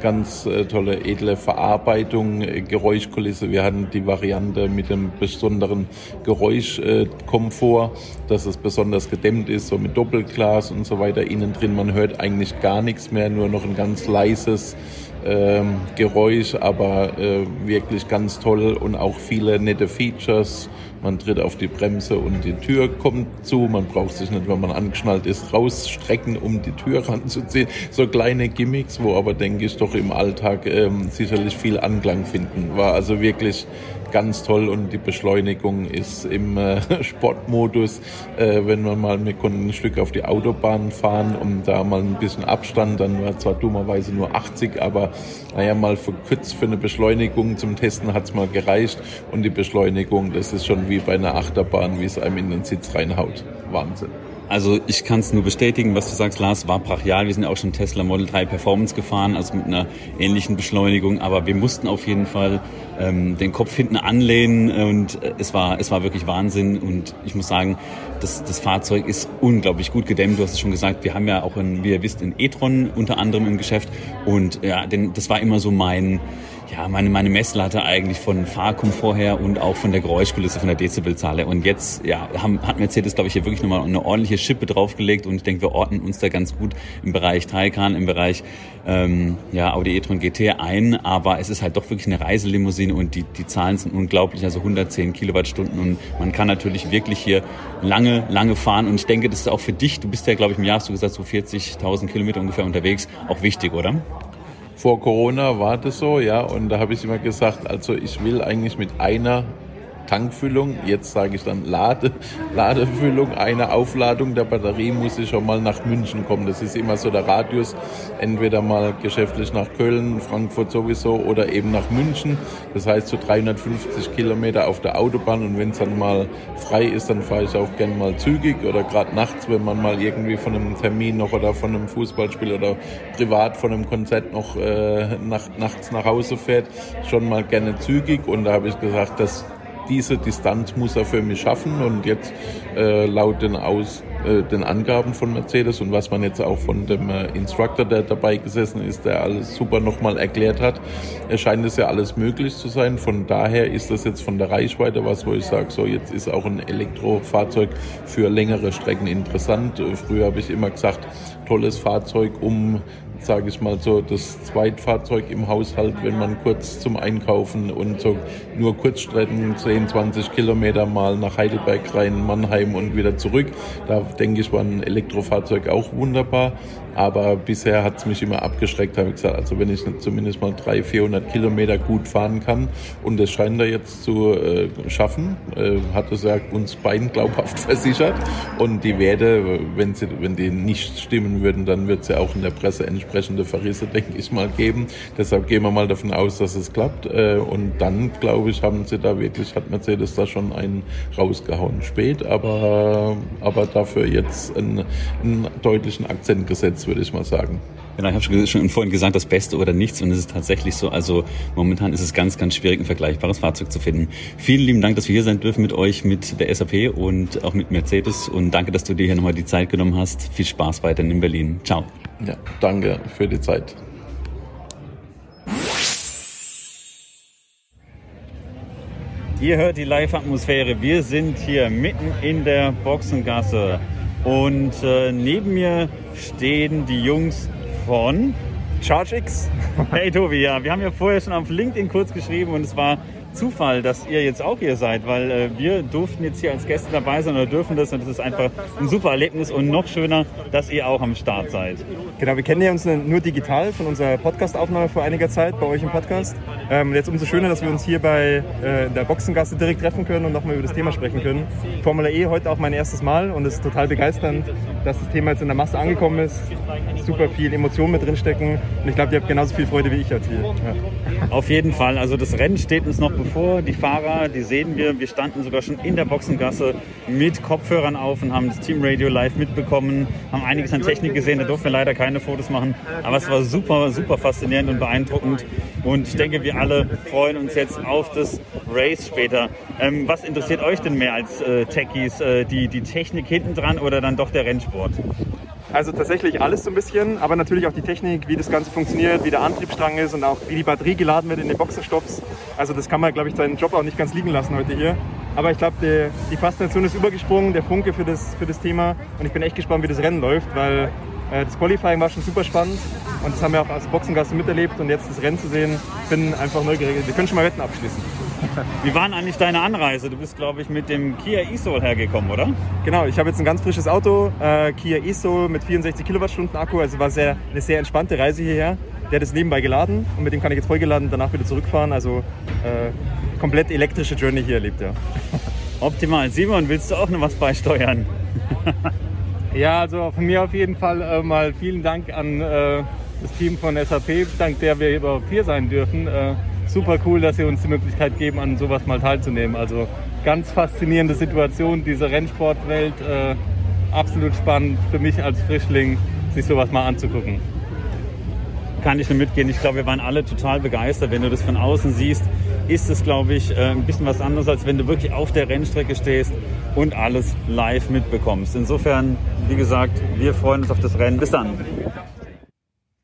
ganz äh, tolle edle Verarbeitung, äh, Geräuschkulisse. Wir hatten die Variante mit dem besonderen Geräuschkomfort, dass es besonders gedämmt ist, so mit Doppelglas und so weiter innen drin. Man hört eigentlich gar nichts mehr, nur noch ein ganz leises ähm, Geräusch, aber äh, wirklich ganz toll und auch viele nette Features man tritt auf die Bremse und die Tür kommt zu. Man braucht sich nicht, wenn man angeschnallt ist, rausstrecken, um die Tür ranzuziehen. So kleine Gimmicks, wo aber, denke ich, doch im Alltag ähm, sicherlich viel Anklang finden. War also wirklich ganz toll und die Beschleunigung ist im äh, Sportmodus. Äh, wenn man mal, wir konnten ein Stück auf die Autobahn fahren und da mal ein bisschen Abstand, dann war zwar dummerweise nur 80, aber naja, mal verkürzt für eine Beschleunigung zum Testen hat's mal gereicht und die Beschleunigung, das ist schon wie bei einer Achterbahn, wie es einem in den Sitz reinhaut. Wahnsinn. Also ich kann es nur bestätigen, was du sagst, Lars, war brachial. Wir sind ja auch schon Tesla Model 3 Performance gefahren, also mit einer ähnlichen Beschleunigung. Aber wir mussten auf jeden Fall ähm, den Kopf hinten anlehnen und äh, es war es war wirklich Wahnsinn. Und ich muss sagen, das, das Fahrzeug ist unglaublich gut gedämmt. Du hast es schon gesagt, wir haben ja auch, ein, wie ihr wisst, ein e-tron unter anderem im Geschäft. Und ja, denn das war immer so mein ja, meine, meine Messlatte eigentlich von Fahrkomfort her und auch von der Geräuschkulisse, von der Dezibelzahl. Und jetzt ja, haben, hat Mercedes, glaube ich, hier wirklich nochmal eine ordentliche Schippe draufgelegt und ich denke, wir ordnen uns da ganz gut im Bereich Taycan, im Bereich ähm, ja, Audi e-tron GT ein, aber es ist halt doch wirklich eine Reiselimousine und die, die Zahlen sind unglaublich, also 110 Kilowattstunden und man kann natürlich wirklich hier lange, lange fahren und ich denke, das ist auch für dich, du bist ja, glaube ich, im Jahr hast du gesagt, so 40.000 Kilometer ungefähr unterwegs, auch wichtig, oder? Vor Corona war das so, ja, und da habe ich immer gesagt, also ich will eigentlich mit einer Tankfüllung, jetzt sage ich dann Lade, Ladefüllung, eine Aufladung der Batterie muss ich schon mal nach München kommen. Das ist immer so der Radius, entweder mal geschäftlich nach Köln, Frankfurt sowieso oder eben nach München. Das heißt so 350 Kilometer auf der Autobahn. Und wenn es dann mal frei ist, dann fahre ich auch gern mal zügig oder gerade nachts, wenn man mal irgendwie von einem Termin noch oder von einem Fußballspiel oder privat von einem Konzert noch äh, nach, nachts nach Hause fährt, schon mal gerne zügig. Und da habe ich gesagt, das diese Distanz muss er für mich schaffen und jetzt äh, laut den, Aus, äh, den Angaben von Mercedes und was man jetzt auch von dem äh, Instructor, der dabei gesessen ist, der alles super nochmal erklärt hat, scheint es ja alles möglich zu sein. Von daher ist das jetzt von der Reichweite was, wo ich sage, so jetzt ist auch ein Elektrofahrzeug für längere Strecken interessant. Früher habe ich immer gesagt, tolles Fahrzeug, um sage ich mal so, das Zweitfahrzeug im Haushalt, wenn man kurz zum Einkaufen und so nur Kurzstrecken, 10, 20 Kilometer mal nach Heidelberg rein, Mannheim und wieder zurück. Da denke ich, war ein Elektrofahrzeug auch wunderbar. Aber bisher hat es mich immer abgeschreckt, habe ich gesagt. Also wenn ich zumindest mal 300, 400 Kilometer gut fahren kann und das scheint er jetzt zu äh, schaffen, äh, hat es ja uns beiden glaubhaft versichert. Und die Werte, wenn, sie, wenn die nicht stimmen würden, dann wird es ja auch in der Presse entsprechende Verrisse, denke ich mal, geben. Deshalb gehen wir mal davon aus, dass es klappt. Äh, und dann, glaube ich, haben sie da wirklich, hat Mercedes da schon einen rausgehauen. Spät, aber, aber dafür jetzt einen, einen deutlichen Akzent gesetzt würde ich mal sagen. Genau, ich habe schon, schon vorhin gesagt, das Beste oder nichts und es ist tatsächlich so. Also momentan ist es ganz, ganz schwierig, ein vergleichbares Fahrzeug zu finden. Vielen lieben Dank, dass wir hier sein dürfen mit euch, mit der SAP und auch mit Mercedes und danke, dass du dir hier nochmal die Zeit genommen hast. Viel Spaß weiterhin in Berlin. Ciao. Ja, danke für die Zeit. Ihr hört die Live-Atmosphäre. Wir sind hier mitten in der Boxengasse. Und äh, neben mir stehen die Jungs von ChargeX. hey Tobi, ja, wir haben ja vorher schon auf LinkedIn kurz geschrieben und es war Zufall, dass ihr jetzt auch hier seid, weil äh, wir durften jetzt hier als Gäste dabei sein oder dürfen das und das ist einfach ein super Erlebnis und noch schöner, dass ihr auch am Start seid. Genau, wir kennen ja uns nur digital von unserer Podcast-Aufnahme vor einiger Zeit bei euch im Podcast. Ähm, jetzt umso schöner, dass wir uns hier bei äh, der Boxengasse direkt treffen können und nochmal über das Thema sprechen können. Formula E heute auch mein erstes Mal und es ist total begeisternd, dass das Thema jetzt in der Masse angekommen ist. Super viel Emotionen mit drinstecken und ich glaube, ihr habt genauso viel Freude wie ich jetzt hier. Ja. Auf jeden Fall, also das Rennen steht uns noch bevor die Fahrer, die sehen wir, wir standen sogar schon in der Boxengasse mit Kopfhörern auf und haben das Team Radio live mitbekommen, haben einiges an Technik gesehen, da durften wir leider keine Fotos machen, aber es war super, super faszinierend und beeindruckend. Und ich denke, wir alle freuen uns jetzt auf das Race später. Ähm, was interessiert euch denn mehr als äh, Techies, äh, die, die Technik hinten dran oder dann doch der Rennsport? Also tatsächlich alles so ein bisschen, aber natürlich auch die Technik, wie das Ganze funktioniert, wie der Antriebsstrang ist und auch wie die Batterie geladen wird in den Boxenstops. Also das kann man, glaube ich, seinen Job auch nicht ganz liegen lassen heute hier. Aber ich glaube, die, die Faszination ist übergesprungen, der Funke für das, für das Thema. Und ich bin echt gespannt, wie das Rennen läuft, weil äh, das Qualifying war schon super spannend. Und das haben wir auch als Boxengasse miterlebt. Und jetzt das Rennen zu sehen, bin einfach neugierig. Wir können schon mal Wetten abschließen. Wie war denn eigentlich deine Anreise? Du bist, glaube ich, mit dem Kia e-Soul hergekommen, oder? Genau, ich habe jetzt ein ganz frisches Auto, äh, Kia e-Soul mit 64 Kilowattstunden Akku. Also war sehr, eine sehr entspannte Reise hierher. Der hat es nebenbei geladen und mit dem kann ich jetzt vollgeladen danach wieder zurückfahren. Also äh, komplett elektrische Journey hier erlebt, ja. Optimal. Simon, willst du auch noch was beisteuern? ja, also von mir auf jeden Fall äh, mal vielen Dank an äh, das Team von SAP, dank der wir überhaupt hier sein dürfen. Super cool, dass sie uns die Möglichkeit geben, an sowas mal teilzunehmen. Also ganz faszinierende Situation, diese Rennsportwelt. Äh, absolut spannend für mich als Frischling, sich sowas mal anzugucken kann ich nur mitgehen. Ich glaube, wir waren alle total begeistert. Wenn du das von außen siehst, ist es, glaube ich, äh, ein bisschen was anderes, als wenn du wirklich auf der Rennstrecke stehst und alles live mitbekommst. Insofern, wie gesagt, wir freuen uns auf das Rennen. Bis dann.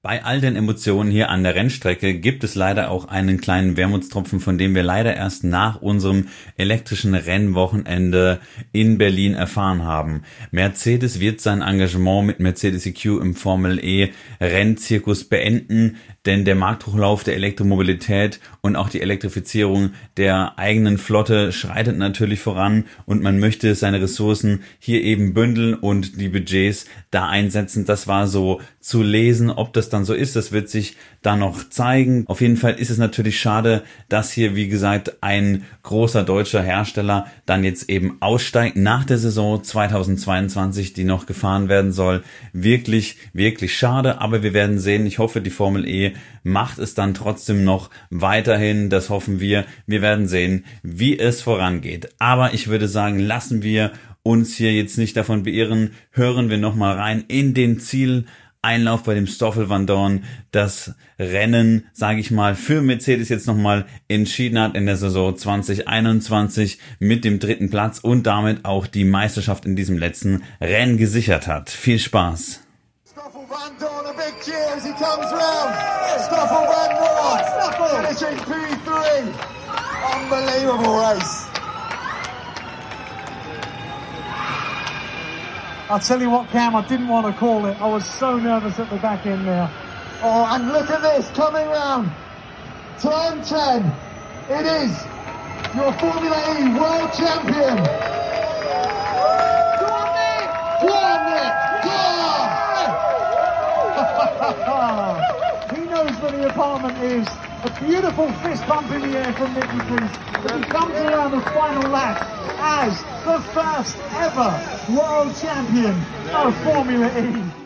Bei all den Emotionen hier an der Rennstrecke gibt es leider auch einen kleinen Wermutstropfen, von dem wir leider erst nach unserem elektrischen Rennwochenende in Berlin erfahren haben. Mercedes wird sein Engagement mit Mercedes EQ im Formel E Rennzirkus beenden denn der Markthochlauf der Elektromobilität und auch die Elektrifizierung der eigenen Flotte schreitet natürlich voran und man möchte seine Ressourcen hier eben bündeln und die Budgets da einsetzen. Das war so zu lesen. Ob das dann so ist, das wird sich da noch zeigen. Auf jeden Fall ist es natürlich schade, dass hier, wie gesagt, ein großer deutscher Hersteller dann jetzt eben aussteigt nach der Saison 2022, die noch gefahren werden soll. Wirklich, wirklich schade, aber wir werden sehen. Ich hoffe, die Formel E macht es dann trotzdem noch weiterhin. Das hoffen wir. Wir werden sehen, wie es vorangeht. Aber ich würde sagen, lassen wir uns hier jetzt nicht davon beirren. Hören wir nochmal rein in den Ziel Einlauf bei dem Stoffel Van Dorn das Rennen, sage ich mal, für Mercedes jetzt nochmal entschieden hat in der Saison 2021 mit dem dritten Platz und damit auch die Meisterschaft in diesem letzten Rennen gesichert hat. Viel Spaß! Stoffel Van Dorn, a big cheer as he comes round. Stoffel Van Dorn, finishing P3. Unbelievable race. I'll tell you what, Cam, I didn't want to call it. I was so nervous at the back end there. Oh, and look at this, coming round. Time 10. It is your Formula E World Champion. Go on, Nick! Go on, Nick! Go on! he knows where the apartment is. A beautiful fist bump in the air from Nicky Priest. He comes around the final lap as the first ever World Champion of Formula E.